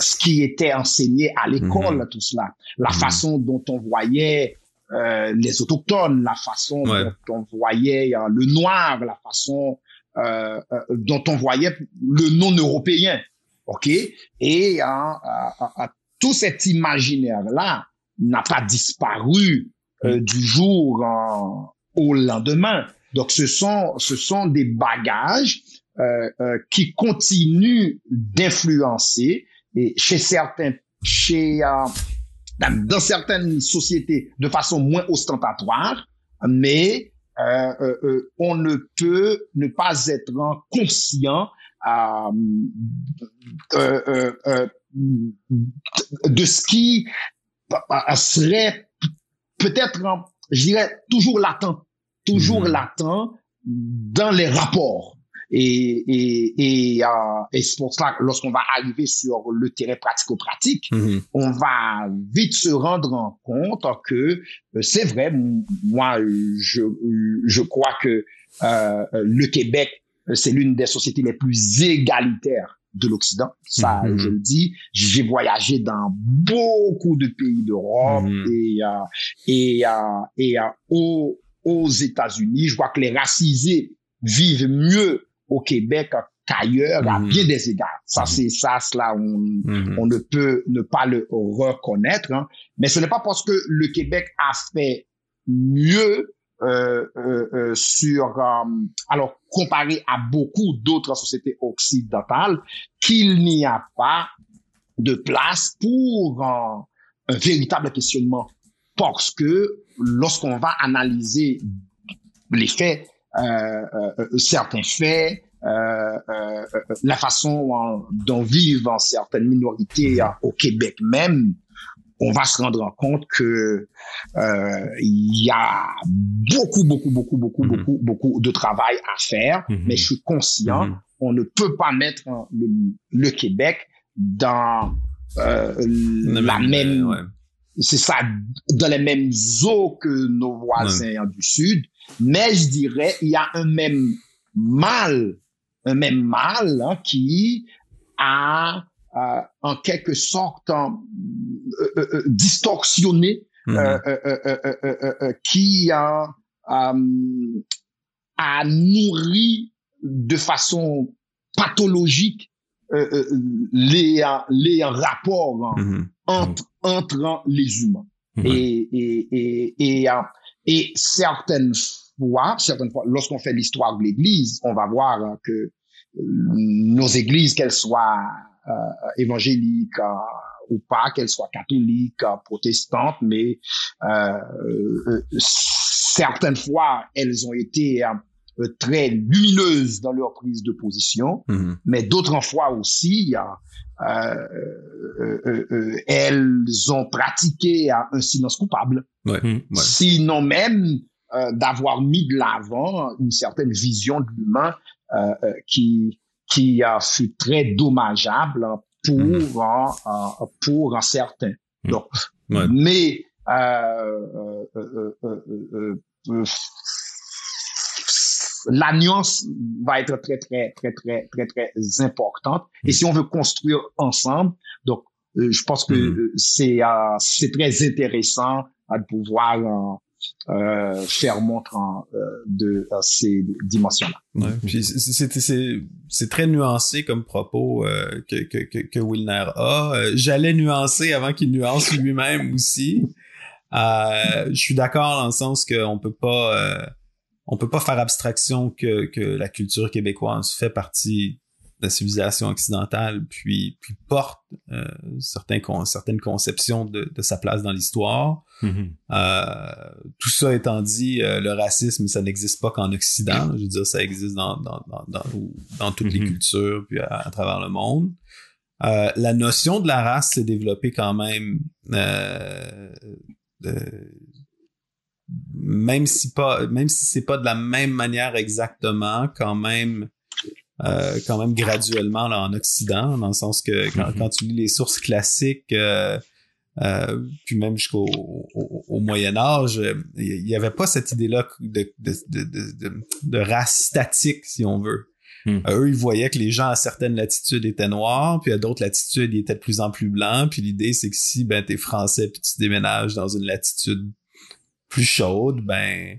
ce qui était enseigné à l'école tout cela la Mhm. façon dont on voyait euh, les autochtones la façon Ouais. dont on voyait euh, le noir la façon euh, dont on voyait le non européen OK? Et euh, tout cet imaginaire là n'a pas disparu euh, du jour au lendemain. Donc ce sont ce sont des bagages euh, euh, qui continuent d'influencer et chez certains chez euh, dans certaines sociétés de façon moins ostentatoire mais euh, on ne peut ne pas être conscient de ce qui serait peut-être, euh, je dirais, toujours latent, toujours Mhm. latent dans les rapports. Et, et, et, euh, et c'est pour cela que lorsqu'on va arriver sur le terrain pratico-pratique, Mhm. on va vite se rendre en compte que euh, c'est vrai, moi, je, je crois que euh, le Québec, euh, c'est l'une des sociétés les plus égalitaires de l'Occident. Ça, Mhm. je le dis. J'ai voyagé dans beaucoup de pays d'Europe Mhm. et, euh, et, euh, et euh, aux, aux États-Unis. Je vois que les racisés vivent mieux au Québec qu'ailleurs à Mhm. bien des égards. Ça, c'est ça, cela, on, on ne peut ne pas le reconnaître. hein. Mais ce n'est pas parce que le Québec a fait mieux euh, euh, euh, sur, alors comparé à beaucoup d'autres sociétés occidentales, qu'il n'y a pas de place pour un véritable questionnement. Parce que lorsqu'on va analyser les faits, certains faits, la façon dont vivent certaines minorités euh, au Québec même, on va se rendre compte que euh, il y a beaucoup, beaucoup, beaucoup, beaucoup, Mhm. beaucoup, beaucoup de travail à faire. Mhm. Mais je suis conscient, Mhm. on ne peut pas mettre le, le Québec dans euh, la même, ouais. c'est ça, dans les mêmes eaux que nos voisins du Sud. Mais je dirais, il y a un même mal, un même mal hein, qui a en quelque sorte en- euh, euh, euh, distorsionné, Mhm. euh, euh, euh, euh, euh, euh, euh, qui a, euh, a nourri de façon pathologique euh, euh, les, euh, les rapports hein, Mhm. entre, entre les humains. Mhm. Et, et, et, et, euh, et certaines fois, certaines fois, lorsqu'on fait l'histoire de l'Église, on va voir euh, que euh, nos églises, qu'elles soient euh, évangéliques euh, ou pas, qu'elles soient catholiques, euh, protestantes, mais euh, euh, certaines fois, elles ont été très lumineuses dans leur prise de position, Mhm. mais d'autres fois aussi, euh, euh, euh, euh, elles ont pratiqué euh, un silence coupable, Ouais. Ouais. sinon même euh, d'avoir mis de l'avant une certaine vision de l'humain euh, euh, qui qui a fut très dommageable pour Mhm. euh, euh, pour un certain. Mhm. Donc, Ouais. mais euh, euh, euh, euh, euh, euh, la nuance va être très très très très très très importante. Et si on veut construire ensemble, donc je pense que Mhm. c'est c'est très intéressant de pouvoir euh, faire montre en, euh, de euh, ces dimensions-là. Ouais. Puis c'est- c'est c'est c'est très nuancé comme propos euh, que, que que que Wilner a. Euh, J'allais nuancer avant qu'il nuance lui-même [LAUGHS] aussi. Euh, je suis d'accord dans le sens qu'on peut pas euh, on peut pas faire abstraction que que la culture québécoise fait partie la civilisation occidentale puis puis porte euh, certains con- certaines conceptions de, de sa place dans l'histoire. Mhm. Euh, tout ça étant dit, euh, le racisme, ça n'existe pas qu'en Occident. Je veux dire, ça existe dans, dans, dans, dans, dans toutes les Mhm. cultures puis à, à travers le monde. La notion de la race s'est développée quand même, même si pas, même si c'est pas de la même manière exactement, quand même, euh, quand même graduellement là, en Occident, dans le sens que quand, mm-hmm. quand tu lis les sources classiques, euh, euh, puis même jusqu'au au, Moyen Âge, il n'y avait pas cette idée-là de, de, de, de, race statique, si on veut. Hmm. Euh, eux, ils voyaient que les gens à certaines latitudes étaient noirs, puis à d'autres latitudes, ils étaient de plus en plus blancs. Puis l'idée, c'est que si ben t'es français puis tu déménages dans une latitude plus chaude, ben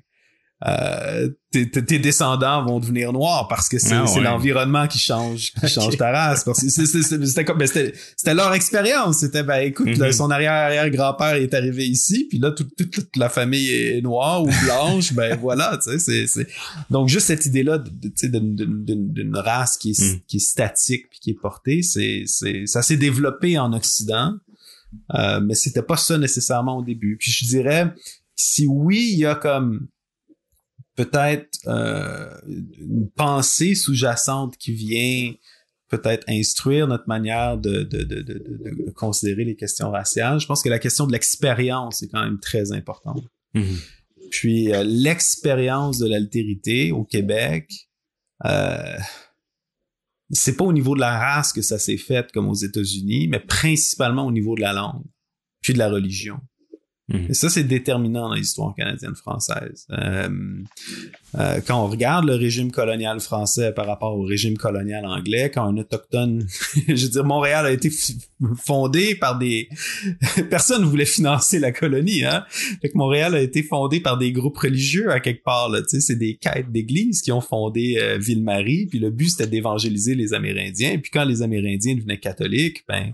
euh, tes, tes, descendants vont devenir noirs parce que c'est ah l'environnement qui change qui [LAUGHS] change ta race. Parce que c'était comme ben, c'était leur expérience. C'était ben écoute mm-hmm. son arrière arrière grand père est arrivé ici puis là toute, toute, la famille est noire ou blanche. Ben [LAUGHS] voilà tu sais c'est donc juste cette idée là d'une race qui est, mm. qui est statique puis qui est portée c'est c'est ça s'est développé en Occident euh, mais c'était pas ça nécessairement au début. Puis je dirais si oui il y a comme peut-être euh, une pensée sous-jacente qui vient peut-être instruire notre manière de, de, de, de, considérer les questions raciales. Je pense que la question de l'expérience est quand même très importante. Mm-hmm. Puis euh, l'expérience de l'altérité au Québec, euh, c'est pas au niveau de la race que ça s'est fait comme aux États-Unis, mais principalement au niveau de la langue, puis de la religion. Mhm. Et ça, c'est déterminant dans l'histoire canadienne-française. Euh, euh, quand on regarde le régime colonial français par rapport au régime colonial anglais, quand un autochtone, [LAUGHS] je veux dire, Montréal a été fondé par des... [LAUGHS] Personne ne voulait financer la colonie, hein? Fait que Montréal a été fondé par des groupes religieux à quelque part, là. C'est des quêtes d'église qui ont fondé euh, Ville-Marie, puis le but, c'était d'évangéliser les Amérindiens. Puis quand les Amérindiens devenaient catholiques, ben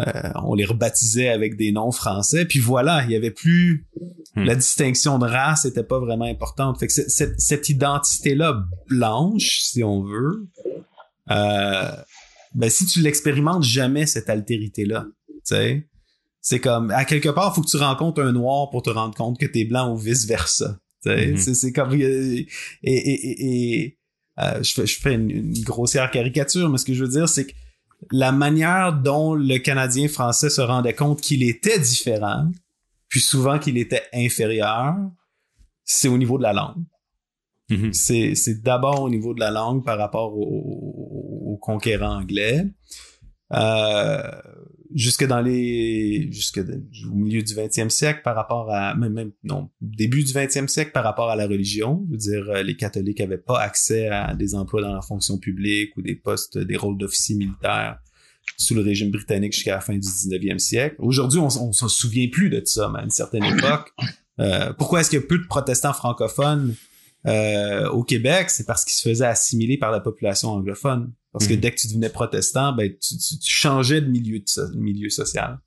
euh, on les rebaptisait avec des noms français. Puis voilà, il y avait plus hmm. la distinction de race était pas vraiment importante. Fait que cette, cette identité-là blanche, si on veut, euh, ben si tu l'expérimentes jamais cette altérité-là, tu sais, c'est comme à quelque part, faut que tu rencontres un noir pour te rendre compte que t'es blanc ou vice versa. Hmm. C'est comme et, et, et, euh, je fais, je fais une, grossière caricature, mais ce que je veux dire, c'est que la manière dont le Canadien français se rendait compte qu'il était différent, puis souvent qu'il était inférieur, c'est au niveau de la langue. Mm-hmm. C'est d'abord au niveau de la langue par rapport aux conquérants anglais. Euh, jusque dans les jusque au milieu du 20e siècle par rapport à même, même non début du 20e siècle par rapport à la religion. Je veux dire euh, les catholiques avaient pas accès à des emplois dans la fonction publique ou des postes des rôles d'officiers militaires sous le régime britannique jusqu'à la fin du 19e siècle. Aujourd'hui on, on s'en souvient plus de ça mais à une certaine époque. Euh, pourquoi est-ce qu'il y a peu de protestants francophones euh, au Québec? C'est parce qu'ils se faisaient assimiler par la population anglophone parce que mhm. dès que tu devenais protestant, ben tu, tu, changeais de milieu, de, milieu social.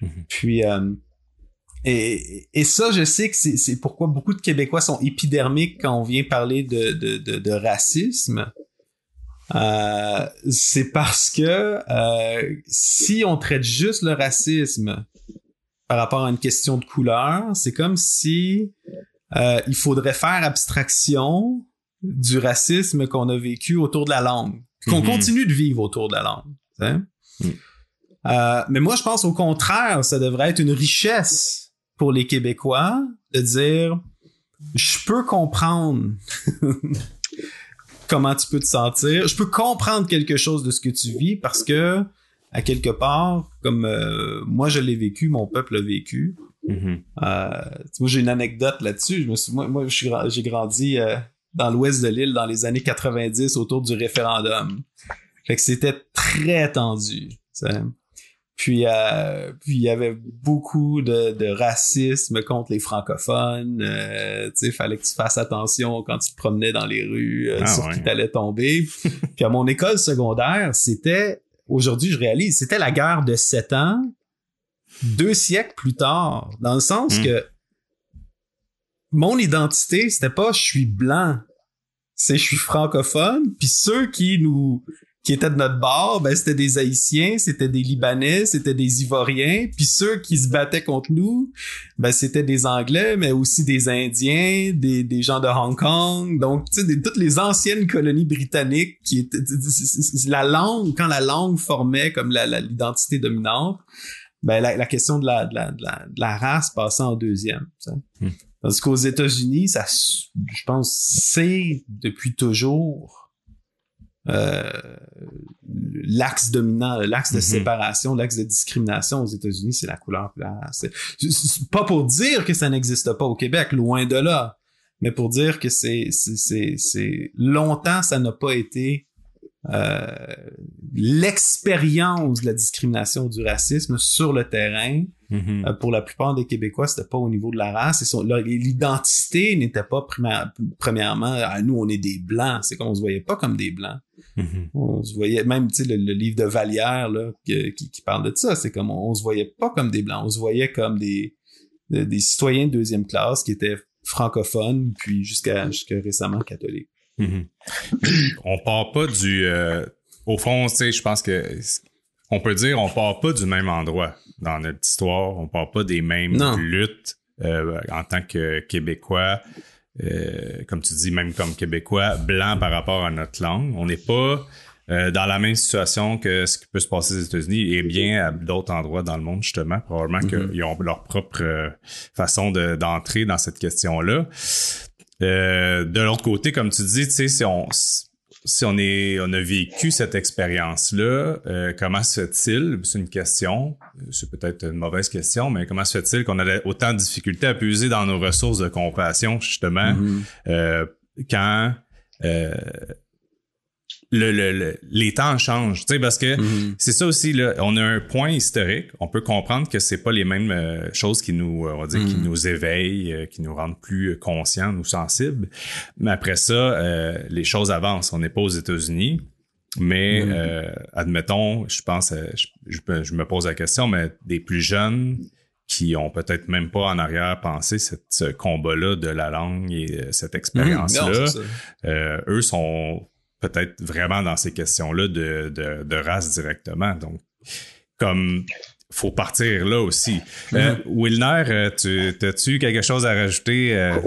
Mhm. Puis euh, et, et, ça, je sais que c'est pourquoi beaucoup de Québécois sont épidermiques quand on vient parler de, de, de, de racisme. Euh, c'est parce que euh, si on traite juste le racisme par rapport à une question de couleur, c'est comme si euh, il faudrait faire abstraction du racisme qu'on a vécu autour de la langue qu'on mhm. continue de vivre autour de la langue. Mm. Euh, mais moi, je pense au contraire, ça devrait être une richesse pour les Québécois de dire, je peux comprendre [LAUGHS] comment tu peux te sentir, je peux comprendre quelque chose de ce que tu vis parce que, à quelque part, comme euh, moi je l'ai vécu, mon peuple l'a vécu. Mm-hmm. Euh, moi, j'ai une anecdote là-dessus. moi, moi j'ai grandi dans l'ouest de l'île dans les années 90 autour du référendum. Fait que c'était très tendu. Puis, euh, puis il y avait beaucoup de, de, racisme contre les francophones. Euh, tu sais, fallait que tu fasses attention quand tu te promenais dans les rues euh, ah sur qui t'allais tomber. [LAUGHS] puis à mon école secondaire, c'était aujourd'hui je réalise, c'était la guerre de sept ans, deux siècles plus tard, dans le sens hmm. que mon identité, c'était pas je suis blanc, c'est je suis francophone, puis ceux qui nous qui étaient de notre bord, ben c'était des Haïtiens, c'était des Libanais, c'était des Ivoiriens, puis ceux qui se battaient contre nous, ben c'était des Anglais, mais aussi des Indiens, des, gens de Hong Kong, donc tu sais toutes les anciennes colonies britanniques qui étaient la langue quand la langue formait comme l'identité dominante, ben la, question de la, race passait en deuxième. Hmm. Parce qu'aux États-Unis, ça, je pense, c'est depuis toujours euh, l'axe dominant, l'axe de mhm. séparation, l'axe de discrimination aux États-Unis, c'est la couleur C'est pas pour dire que ça n'existe pas au Québec, loin de là, mais pour dire que c'est c'est longtemps ça n'a pas été l'expérience de la discrimination du racisme sur le terrain. Mm-hmm. Euh, pour la plupart des Québécois, c'était pas au niveau de la race. L'identité n'était pas premièrement, à nous, on est des blancs. C'est qu'on se voyait pas comme des blancs. Mm-hmm. On se voyait, même, tu sais, le, livre de Vallière, là, qui, qui, parle de ça, c'est comme, on, se voyait pas comme des blancs. On se voyait comme des, des citoyens de deuxième classe qui étaient francophones, puis jusqu'à jusqu'à récemment catholiques. Mm-hmm. [CLEARS THROAT] on part pas du. Euh, au fond, tu sais, je pense que on peut dire on part pas du même endroit dans notre histoire. On part pas des mêmes luttes euh, en tant que Québécois. Euh, comme tu dis, même comme Québécois, blanc par rapport à notre langue. On n'est pas dans la même situation que ce qui peut se passer aux États-Unis et bien à d'autres endroits dans le monde, justement. Probablement mm-hmm. qu'ils ont leur propre façon d'entrer dans cette question-là. Euh, de l'autre côté, comme tu dis, tu sais, si on si on est on a vécu cette expérience-là, euh, comment se fait-il? C'est une question, c'est peut-être une mauvaise question, mais comment se fait-il qu'on a autant de difficultés à puiser dans nos ressources de compassion justement mm-hmm. euh, quand le, les temps changent, tu sais, parce que mm-hmm. c'est ça aussi là. On a un point historique. On peut comprendre que c'est pas les mêmes euh, choses qui nous, euh, on va dire, qui mm-hmm. nous éveillent, euh, qui nous rendent plus conscients ou sensibles. Mais après ça, les choses avancent. On n'est pas aux États-Unis. Mais mm-hmm. admettons, je pense, je, je, me pose la question, mais des plus jeunes qui ont peut-être même pas en arrière pensé cette, ce combat-là de la langue et cette expérience-là, eux sont peut-être vraiment dans ces questions-là de, de, race directement. Donc, comme faut partir là aussi. Euh, Wilner, euh, tu as-tu quelque chose à rajouter? Euh?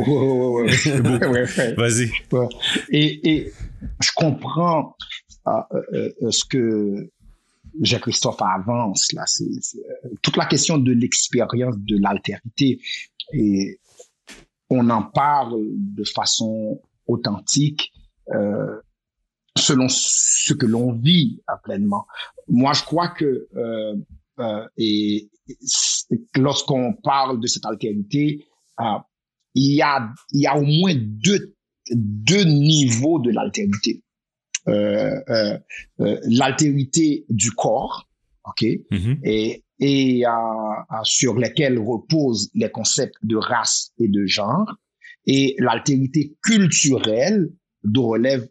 Vas-y. Et, et, je comprends ce que Jacques-Christophe avance là. C'est toute la question de l'expérience de l'altérité. Et on en parle de façon authentique. Euh, selon ce que l'on vit pleinement. Moi, je crois que euh, euh, et, lorsqu'on parle de cette altérité, euh, il y a il y a au moins deux deux niveaux de l'altérité. Euh, euh, l'altérité du corps, ok, mm-hmm. et et sur lesquels reposent les concepts de race et de genre, et l'altérité culturelle dont relève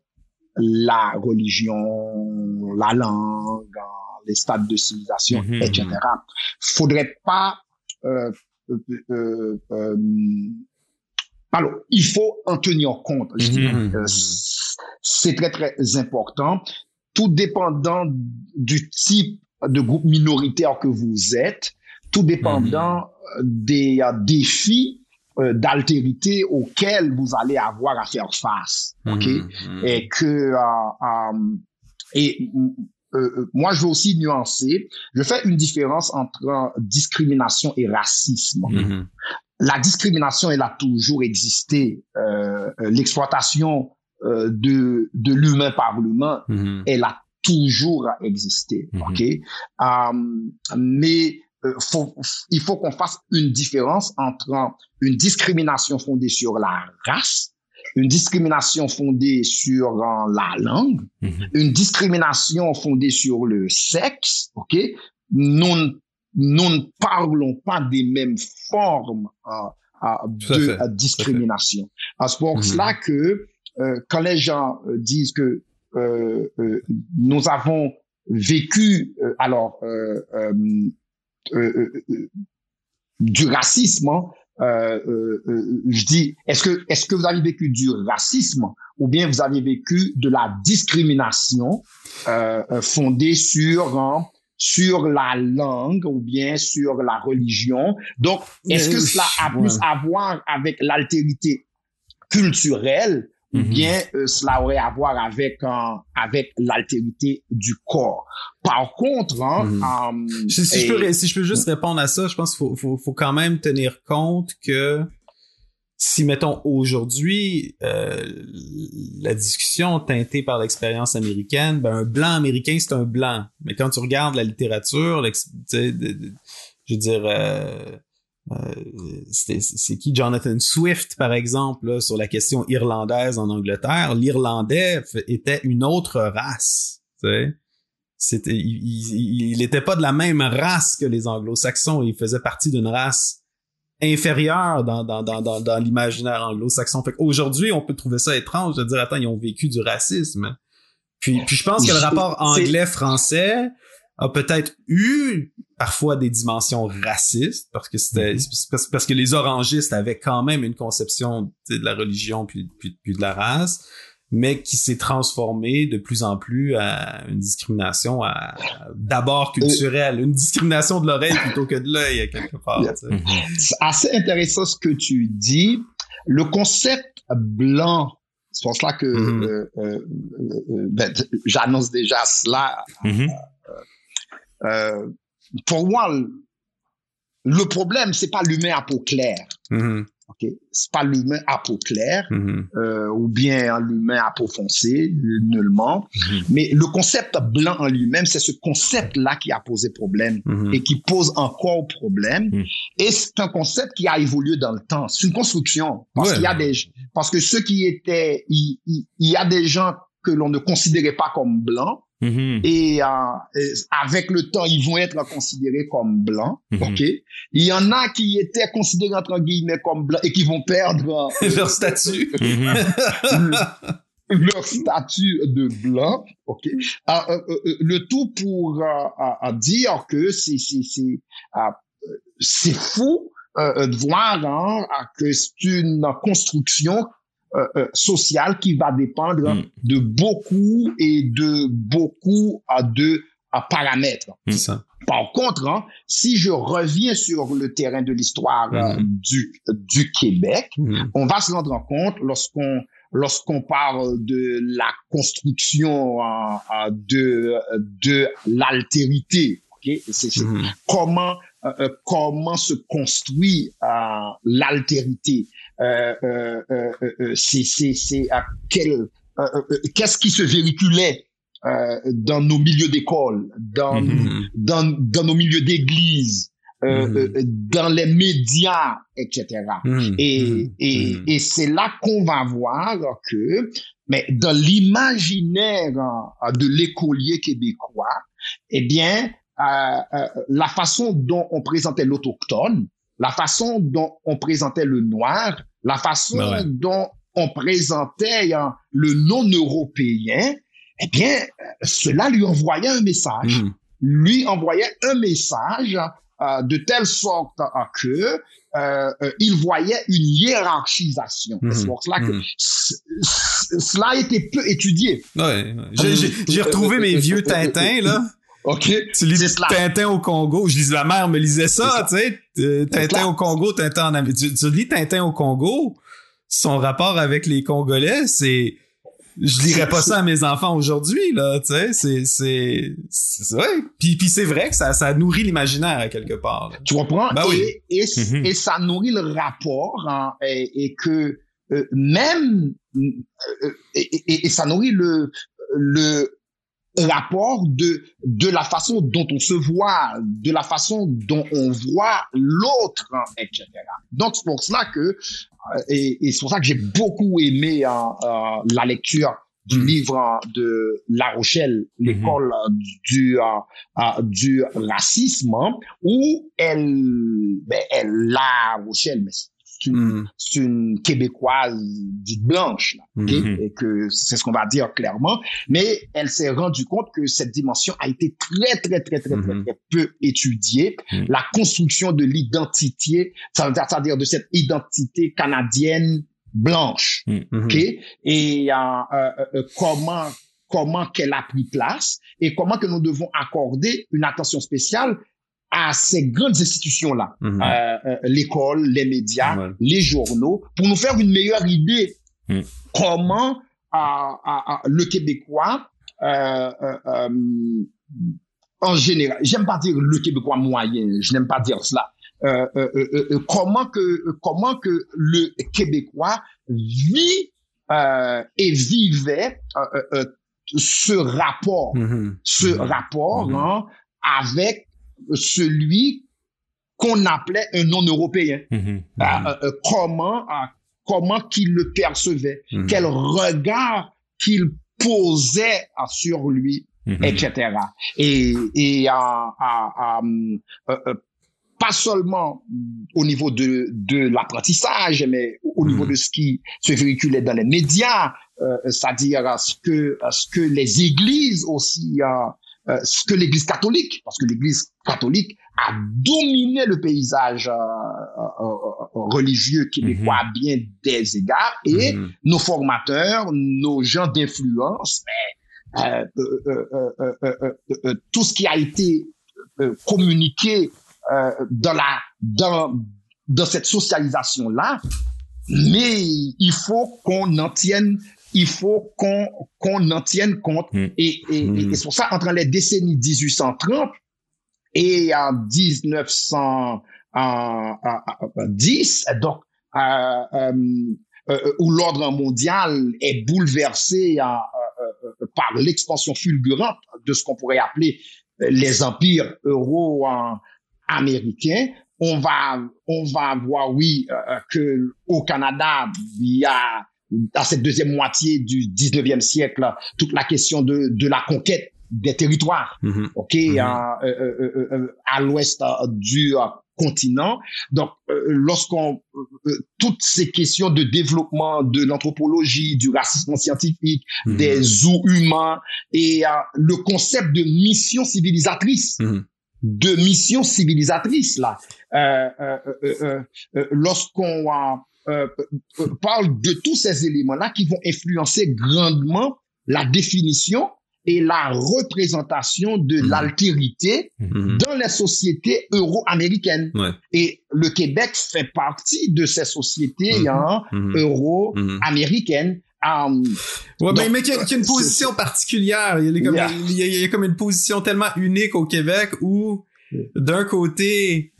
la religion, la langue, les stades de civilisation, mhm, etc. Mhm. Faudrait pas euh, euh, euh, euh, alors, il faut en tenir compte. Mhm, euh, c'est très très important. Tout dépendant du type de groupe minoritaire que vous êtes, tout dépendant des défis euh, d'altérité auquel vous allez avoir à faire face, ok? mhm, mhm. Et que euh, euh, et moi je veux aussi nuancer. Je fais une différence entre discrimination et racisme. Mhm. La discrimination, elle a toujours existé. L'exploitation de de l'humain par l'humain, elle a toujours existé, ok? Mais euh, faut, il faut qu'on fasse une différence entre une discrimination fondée sur la race, une discrimination fondée sur euh, la langue, mhm. une discrimination fondée sur le sexe, ok? Nous, nous ne parlons pas des mêmes formes euh, de discrimination. C'est pour cela que quand les gens disent que nous avons vécu, alors, euh, euh, euh, du racisme, hein, euh, euh, euh, je dis, est-ce que, est-ce que vous avez vécu du racisme ou bien vous avez vécu de la discrimination fondée sur hein, sur la langue ou bien sur la religion? Donc, est-ce que cela a plus à voir avec l'altérité culturelle ou mhm. bien euh, cela aurait à voir avec avec l'altérité du corps. Par contre, hein, mhm. euh, si, je peux, si je peux juste répondre à ça, je pense qu'il faut, faut, faut quand même tenir compte que si mettons aujourd'hui euh, la discussion teintée par l'expérience américaine, ben un blanc américain c'est un blanc, mais quand tu regardes la littérature, je veux dire euh, euh, c'est qui? Jonathan Swift par exemple sur la question irlandaise en Angleterre l'irlandais était une autre race c'était il, était pas de la même race que les anglo-saxons il faisait partie d'une race inférieure dans, dans, dans, dans, dans l'imaginaire anglo-saxon. Fait aujourd'hui, on peut trouver ça étrange de dire attends, ils ont vécu du racisme. Puis, puis je pense que le rapport anglais-français a peut-être eu parfois des dimensions racistes parce que c'était mm-hmm. parce, que les orangistes avaient quand même une conception de la religion puis, puis, puis de la race mais qui s'est transformé de plus en plus à une discrimination d'abord culturelle, une discrimination de l'oreille plutôt que de l'œil quelque part. C'est assez intéressant ce que tu dis. Le concept blanc, c'est pour cela que mm-hmm. euh, euh, euh, ben, j'annonce déjà cela. Mm-hmm. pour moi, le problème, c'est pas l'humain à peau claire. Mm-hmm. Okay. C'est pas l'humain à peau claire mm-hmm. euh, ou bien l'humain à peau foncée, nullement. Mm-hmm. Mais le concept blanc en lui-même, c'est ce concept-là qui a posé problème et qui pose encore problème. Mm. Et c'est un concept qui a évolué dans le temps. C'est une construction parce qu'il y a des parce que ceux qui étaient, il, il, il y a des gens que l'on ne considérait pas comme blancs Mm-hmm. Et, euh, avec le temps, ils vont être considérés comme blancs. Mm-hmm. Ok? Il y en a qui étaient considérés entre guillemets comme blancs et qui vont perdre [LAUGHS] leur statut. Mm-hmm. [LAUGHS] leur statut de blanc. Ok? Euh, euh, le tout pour dire que c'est c'est c'est c'est fou de voir hein, que c'est une construction euh, euh, social qui va dépendre mm. de beaucoup et de beaucoup de paramètres. Mm. Par contre, hein, si je reviens sur le terrain de l'histoire euh, mm. du, du Québec, on va se rendre compte lorsqu'on lorsqu'on parle de la construction de de l'altérité. Okay? C'est comment comment se construit l'altérité euh, euh, euh, c'est c'est à quel qu'est-ce qui se véhiculait dans nos milieux d'école, dans, mm-hmm. dans, dans nos milieux d'église, mm-hmm. dans les médias, etc. Mm-hmm. Et, et, et c'est là qu'on va voir que, mais dans l'imaginaire de l'écolier québécois, eh bien, la façon dont on présentait l'autochtone, la façon dont on présentait le noir, la façon ben dont on présentait hein, le non-européen, eh bien, cela lui envoyait un message. Hmm. Lui envoyait un message euh, de telle sorte euh, que euh, il voyait une hiérarchisation. Hmm. C'est pour cela que hmm. cela a été peu étudié. Ouais, j'ai retrouvé mes vieux Tintins là. OK. Tu lis Tintin au Congo. Je lis la mère me lisait ça, tu sais. Euh, Tintin au Congo, Tintin en Amérique. Tu, lis Tintin au Congo, son rapport avec les Congolais, c'est je lirais pas ça à mes enfants aujourd'hui là, tu sais, c'est c'est c'est vrai. Puis puis c'est vrai que ça ça nourrit l'imaginaire à quelque part. Tu comprends? Ben et, mhm. et, ça nourrit le rapport hein, et, que euh, même euh, et, et, ça nourrit le le rapport de de la façon dont on se voit, de la façon dont on voit l'autre, etc. Donc c'est pour cela que euh, et, et c'est pour ça que j'ai beaucoup aimé euh, euh, la lecture du mm. livre de La Rochelle, mm-hmm. l'école du du racisme, où elle, ben, elle La Rochelle, mais c'est une, mm. une, québécoise dite blanche, là, mm-hmm. et que c'est ce qu'on va dire clairement. Mais elle s'est rendue compte que cette dimension a été très, très, très, très, très, mm-hmm. très, peu étudiée. La construction de l'identité, c'est-à-dire de cette identité canadienne blanche, mm-hmm. ok, et euh, euh, euh, comment comment qu'elle a pris place et comment que nous devons accorder une attention spéciale à ces grandes institutions-là, mhm. euh, euh, l'école, les médias, les journaux, pour nous faire une meilleure idée mhm. comment le Québécois, euh, en général, j'aime pas dire le Québécois moyen, je n'aime pas dire cela, comment que comment que le Québécois vit et vivait ce rapport, mhm. ce rapport hein, avec celui qu'on appelait un non-européen. Mhm. Euh, mhm. Euh, euh, comment comment qu'il le percevait, mhm. quel regard qu'il posait sur lui, etc. Et, et pas seulement au niveau de, de l'apprentissage, mais au niveau de ce qui se véhiculait dans les médias, c'est-à-dire ce que ce que les églises aussi euh, ce que l'Église catholique, parce que l'Église catholique a dominé le paysage euh, euh, religieux québécois mm à bien des égards, et mhm. nos formateurs, nos gens d'influence, tout ce qui a été communiqué dans la dans dans cette socialisation là, mais il faut qu'on en tienne il faut qu'on qu'on en tienne compte. Mm. Et, et, mm. et c'est pour ça, entre les décennies 1830 et en 1910, donc, euh, euh, euh, où l'ordre mondial est bouleversé par l'expansion fulgurante de ce qu'on pourrait appeler les empires euro-américains, on va, on va voir, oui, que au Canada, il y a à cette deuxième moitié du 19e siècle, toute la question de, de la conquête des territoires, mm-hmm. ok, mm-hmm. Euh, euh, euh, à l'ouest du continent. Donc, lorsqu'on toutes ces questions de développement de l'anthropologie, du racisme scientifique, mm-hmm. des zoos humains et le concept de mission civilisatrice. de mission civilisatrice là lorsqu'on euh, euh, parle de tous ces éléments-là qui vont influencer grandement la définition et la représentation de mmh. l'altérité mmh. dans les sociétés euro-américaines. Et le Québec fait partie de ces sociétés mmh. hein, euro-américaines. Um, ouais, mais, y, a, une position particulière. Il y, a comme, il, y a, comme, une position tellement unique au Québec où, d'un côté,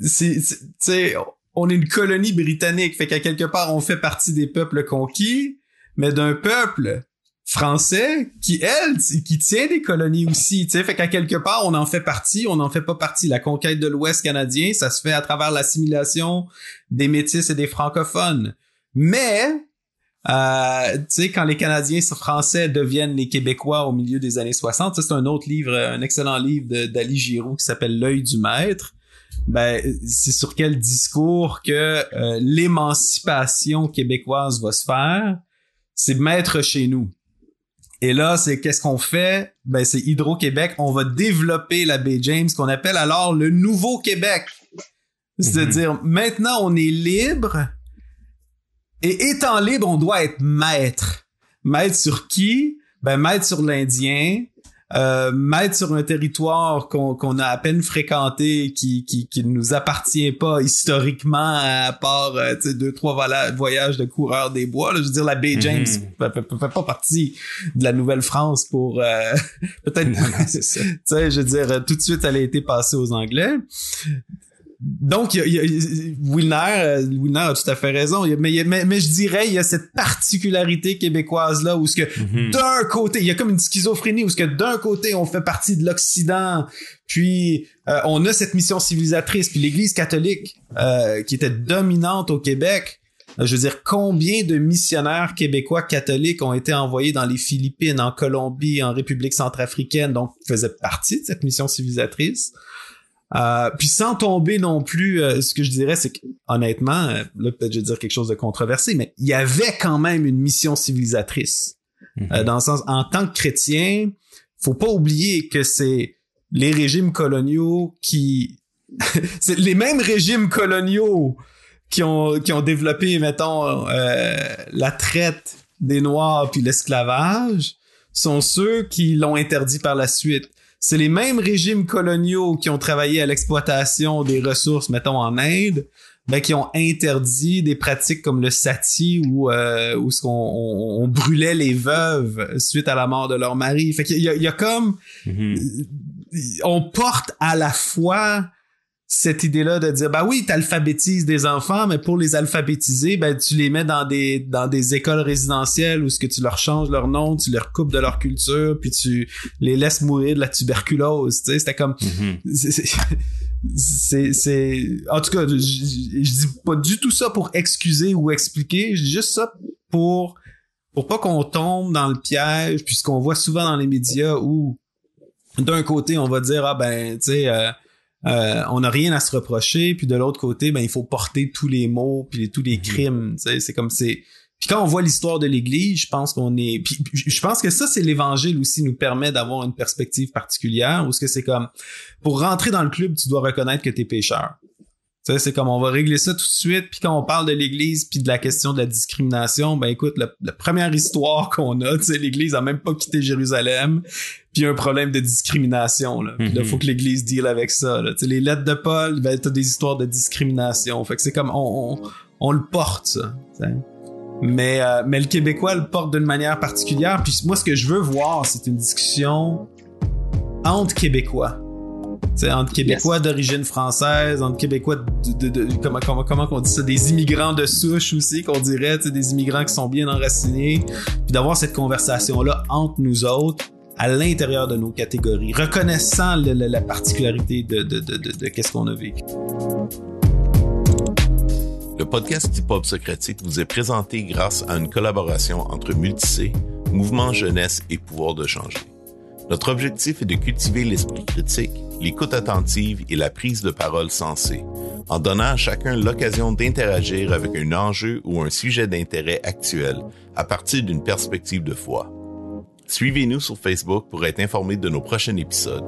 c'est, on est une colonie britannique, fait qu'à quelque part on fait partie des peuples conquis, mais d'un peuple français qui elle qui tient des colonies aussi, tu fait qu'à quelque part on en fait partie, on n'en fait pas partie. La conquête de l'Ouest canadien, ça se fait à travers l'assimilation des métis et des francophones. Mais euh, tu sais, quand les Canadiens français deviennent les Québécois au milieu des années 60, c'est un autre livre, un excellent livre d'Ali Giroux qui s'appelle L'œil du maître ben c'est sur quel discours que euh, l'émancipation québécoise va se faire, c'est mettre chez nous. Et là, c'est qu'est-ce qu'on fait? Ben c'est Hydro-Québec, on va développer la baie James qu'on appelle alors le nouveau Québec. C'est-à-dire mhm. maintenant on est libre et étant libre, on doit être maître. Maître sur qui? Ben maître sur l'Indien, euh, mettre sur un territoire qu'on a à peine fréquenté, qui, qui, qui ne nous appartient pas historiquement, à part euh, deux, trois voyages de coureurs des bois. Je veux dire, la baie mhm. James ne fait, pas partie de la Nouvelle-France pour... Euh, [LAUGHS] peut-être... [LAUGHS] tu sais, je veux dire, tout de suite, elle a été passée aux Anglais donc, y a, Wilner, euh, Wilner a tout à fait raison. mais, mais, je dirais, il y a cette particularité québécoise là où ce que mhm. d'un côté, il y a comme une schizophrénie où ce que d'un côté on fait partie de l'Occident, puis euh, on a cette mission civilisatrice, puis l'Église catholique euh, qui était dominante au Québec. Je veux dire, combien de missionnaires québécois catholiques ont été envoyés dans les Philippines, en Colombie, en République centrafricaine, donc faisaient partie de cette mission civilisatrice? Euh, puis sans tomber non plus, euh, ce que je dirais, c'est que honnêtement, euh, là peut-être je vais dire quelque chose de controversé, mais il y avait quand même une mission civilisatrice. Mhm. dans le sens, en tant que chrétien, faut pas oublier que c'est les régimes coloniaux qui, [LAUGHS] c'est les mêmes régimes coloniaux qui ont qui ont développé, mettons, la traite des Noirs puis l'esclavage, sont ceux qui l'ont interdit par la suite c'est les mêmes régimes coloniaux qui ont travaillé à l'exploitation des ressources, mettons en Inde, ben, qui ont interdit des pratiques comme le sati où, euh, où ce qu'on on, brûlait les veuves suite à la mort de leur mari. Fait qu'il y a, il y a comme Mhm. on porte à la fois cette idée-là de dire bah oui, t'alphabétises des enfants, mais pour les alphabétiser, ben tu les mets dans des dans des écoles résidentielles où ce que tu leur changes leur nom, tu leur coupes de leur culture, puis tu les laisses mourir de la tuberculose. Tu sais, c'était comme Mhm. c'est- c'est- en tout cas je, je je dis pas du tout ça pour excuser ou expliquer je dis juste ça pour pour pas qu'on tombe dans le piège puis ce qu'on voit souvent dans les médias où d'un côté on va dire ah ben tu sais euh, euh, on n'a rien à se reprocher puis de l'autre côté ben il faut porter tous les mots puis tous les Mhm. crimes c'est comme c'est puis quand on voit l'histoire de l'Église, je pense qu'on est. Puis, puis je pense que ça, c'est l'Évangile aussi nous permet d'avoir une perspective particulière, où ce que c'est comme pour rentrer dans le club, tu dois reconnaître que t'es pécheur. Tu sais, c'est comme on va régler ça tout de suite. Puis quand on parle de l'Église puis de la question de la discrimination, ben écoute, la, la première histoire [LAUGHS] qu'on a, tu sais, l'Église a même pas quitté Jérusalem. Puis il un problème de discrimination. Là, puis là, Mhm. faut que l'Église deal avec ça. Là. Tu sais, les lettres de Paul, ben t'as des histoires de discrimination. Fait que c'est comme on, on, on le porte ça. tu sais. Mais, euh, mais le Québécois le porte d'une manière particulière. Puis moi, ce que je veux voir, c'est une discussion entre Québécois. Tu sais, entre Québécois d'origine française, entre Québécois de, de, de- comment, comment, comment qu'on dit ça, des immigrants de souche aussi, qu'on dirait, des immigrants qui sont bien enracinés, puis d'avoir cette conversation-là entre nous autres, à l'intérieur de nos catégories, reconnaissant le- le- la particularité de, de, de, de, de qu'est-ce qu'on a vécu. Le podcast Hip Hop Socratique vous est présenté grâce à une collaboration entre Multicé, Mouvement Jeunesse et Pouvoir de changer. Notre objectif est de cultiver l'esprit critique, l'écoute attentive et la prise de parole sensée, en donnant à chacun l'occasion d'interagir avec un enjeu ou un sujet d'intérêt actuel à partir d'une perspective de foi. Suivez-nous sur Facebook pour être informé de nos prochains épisodes.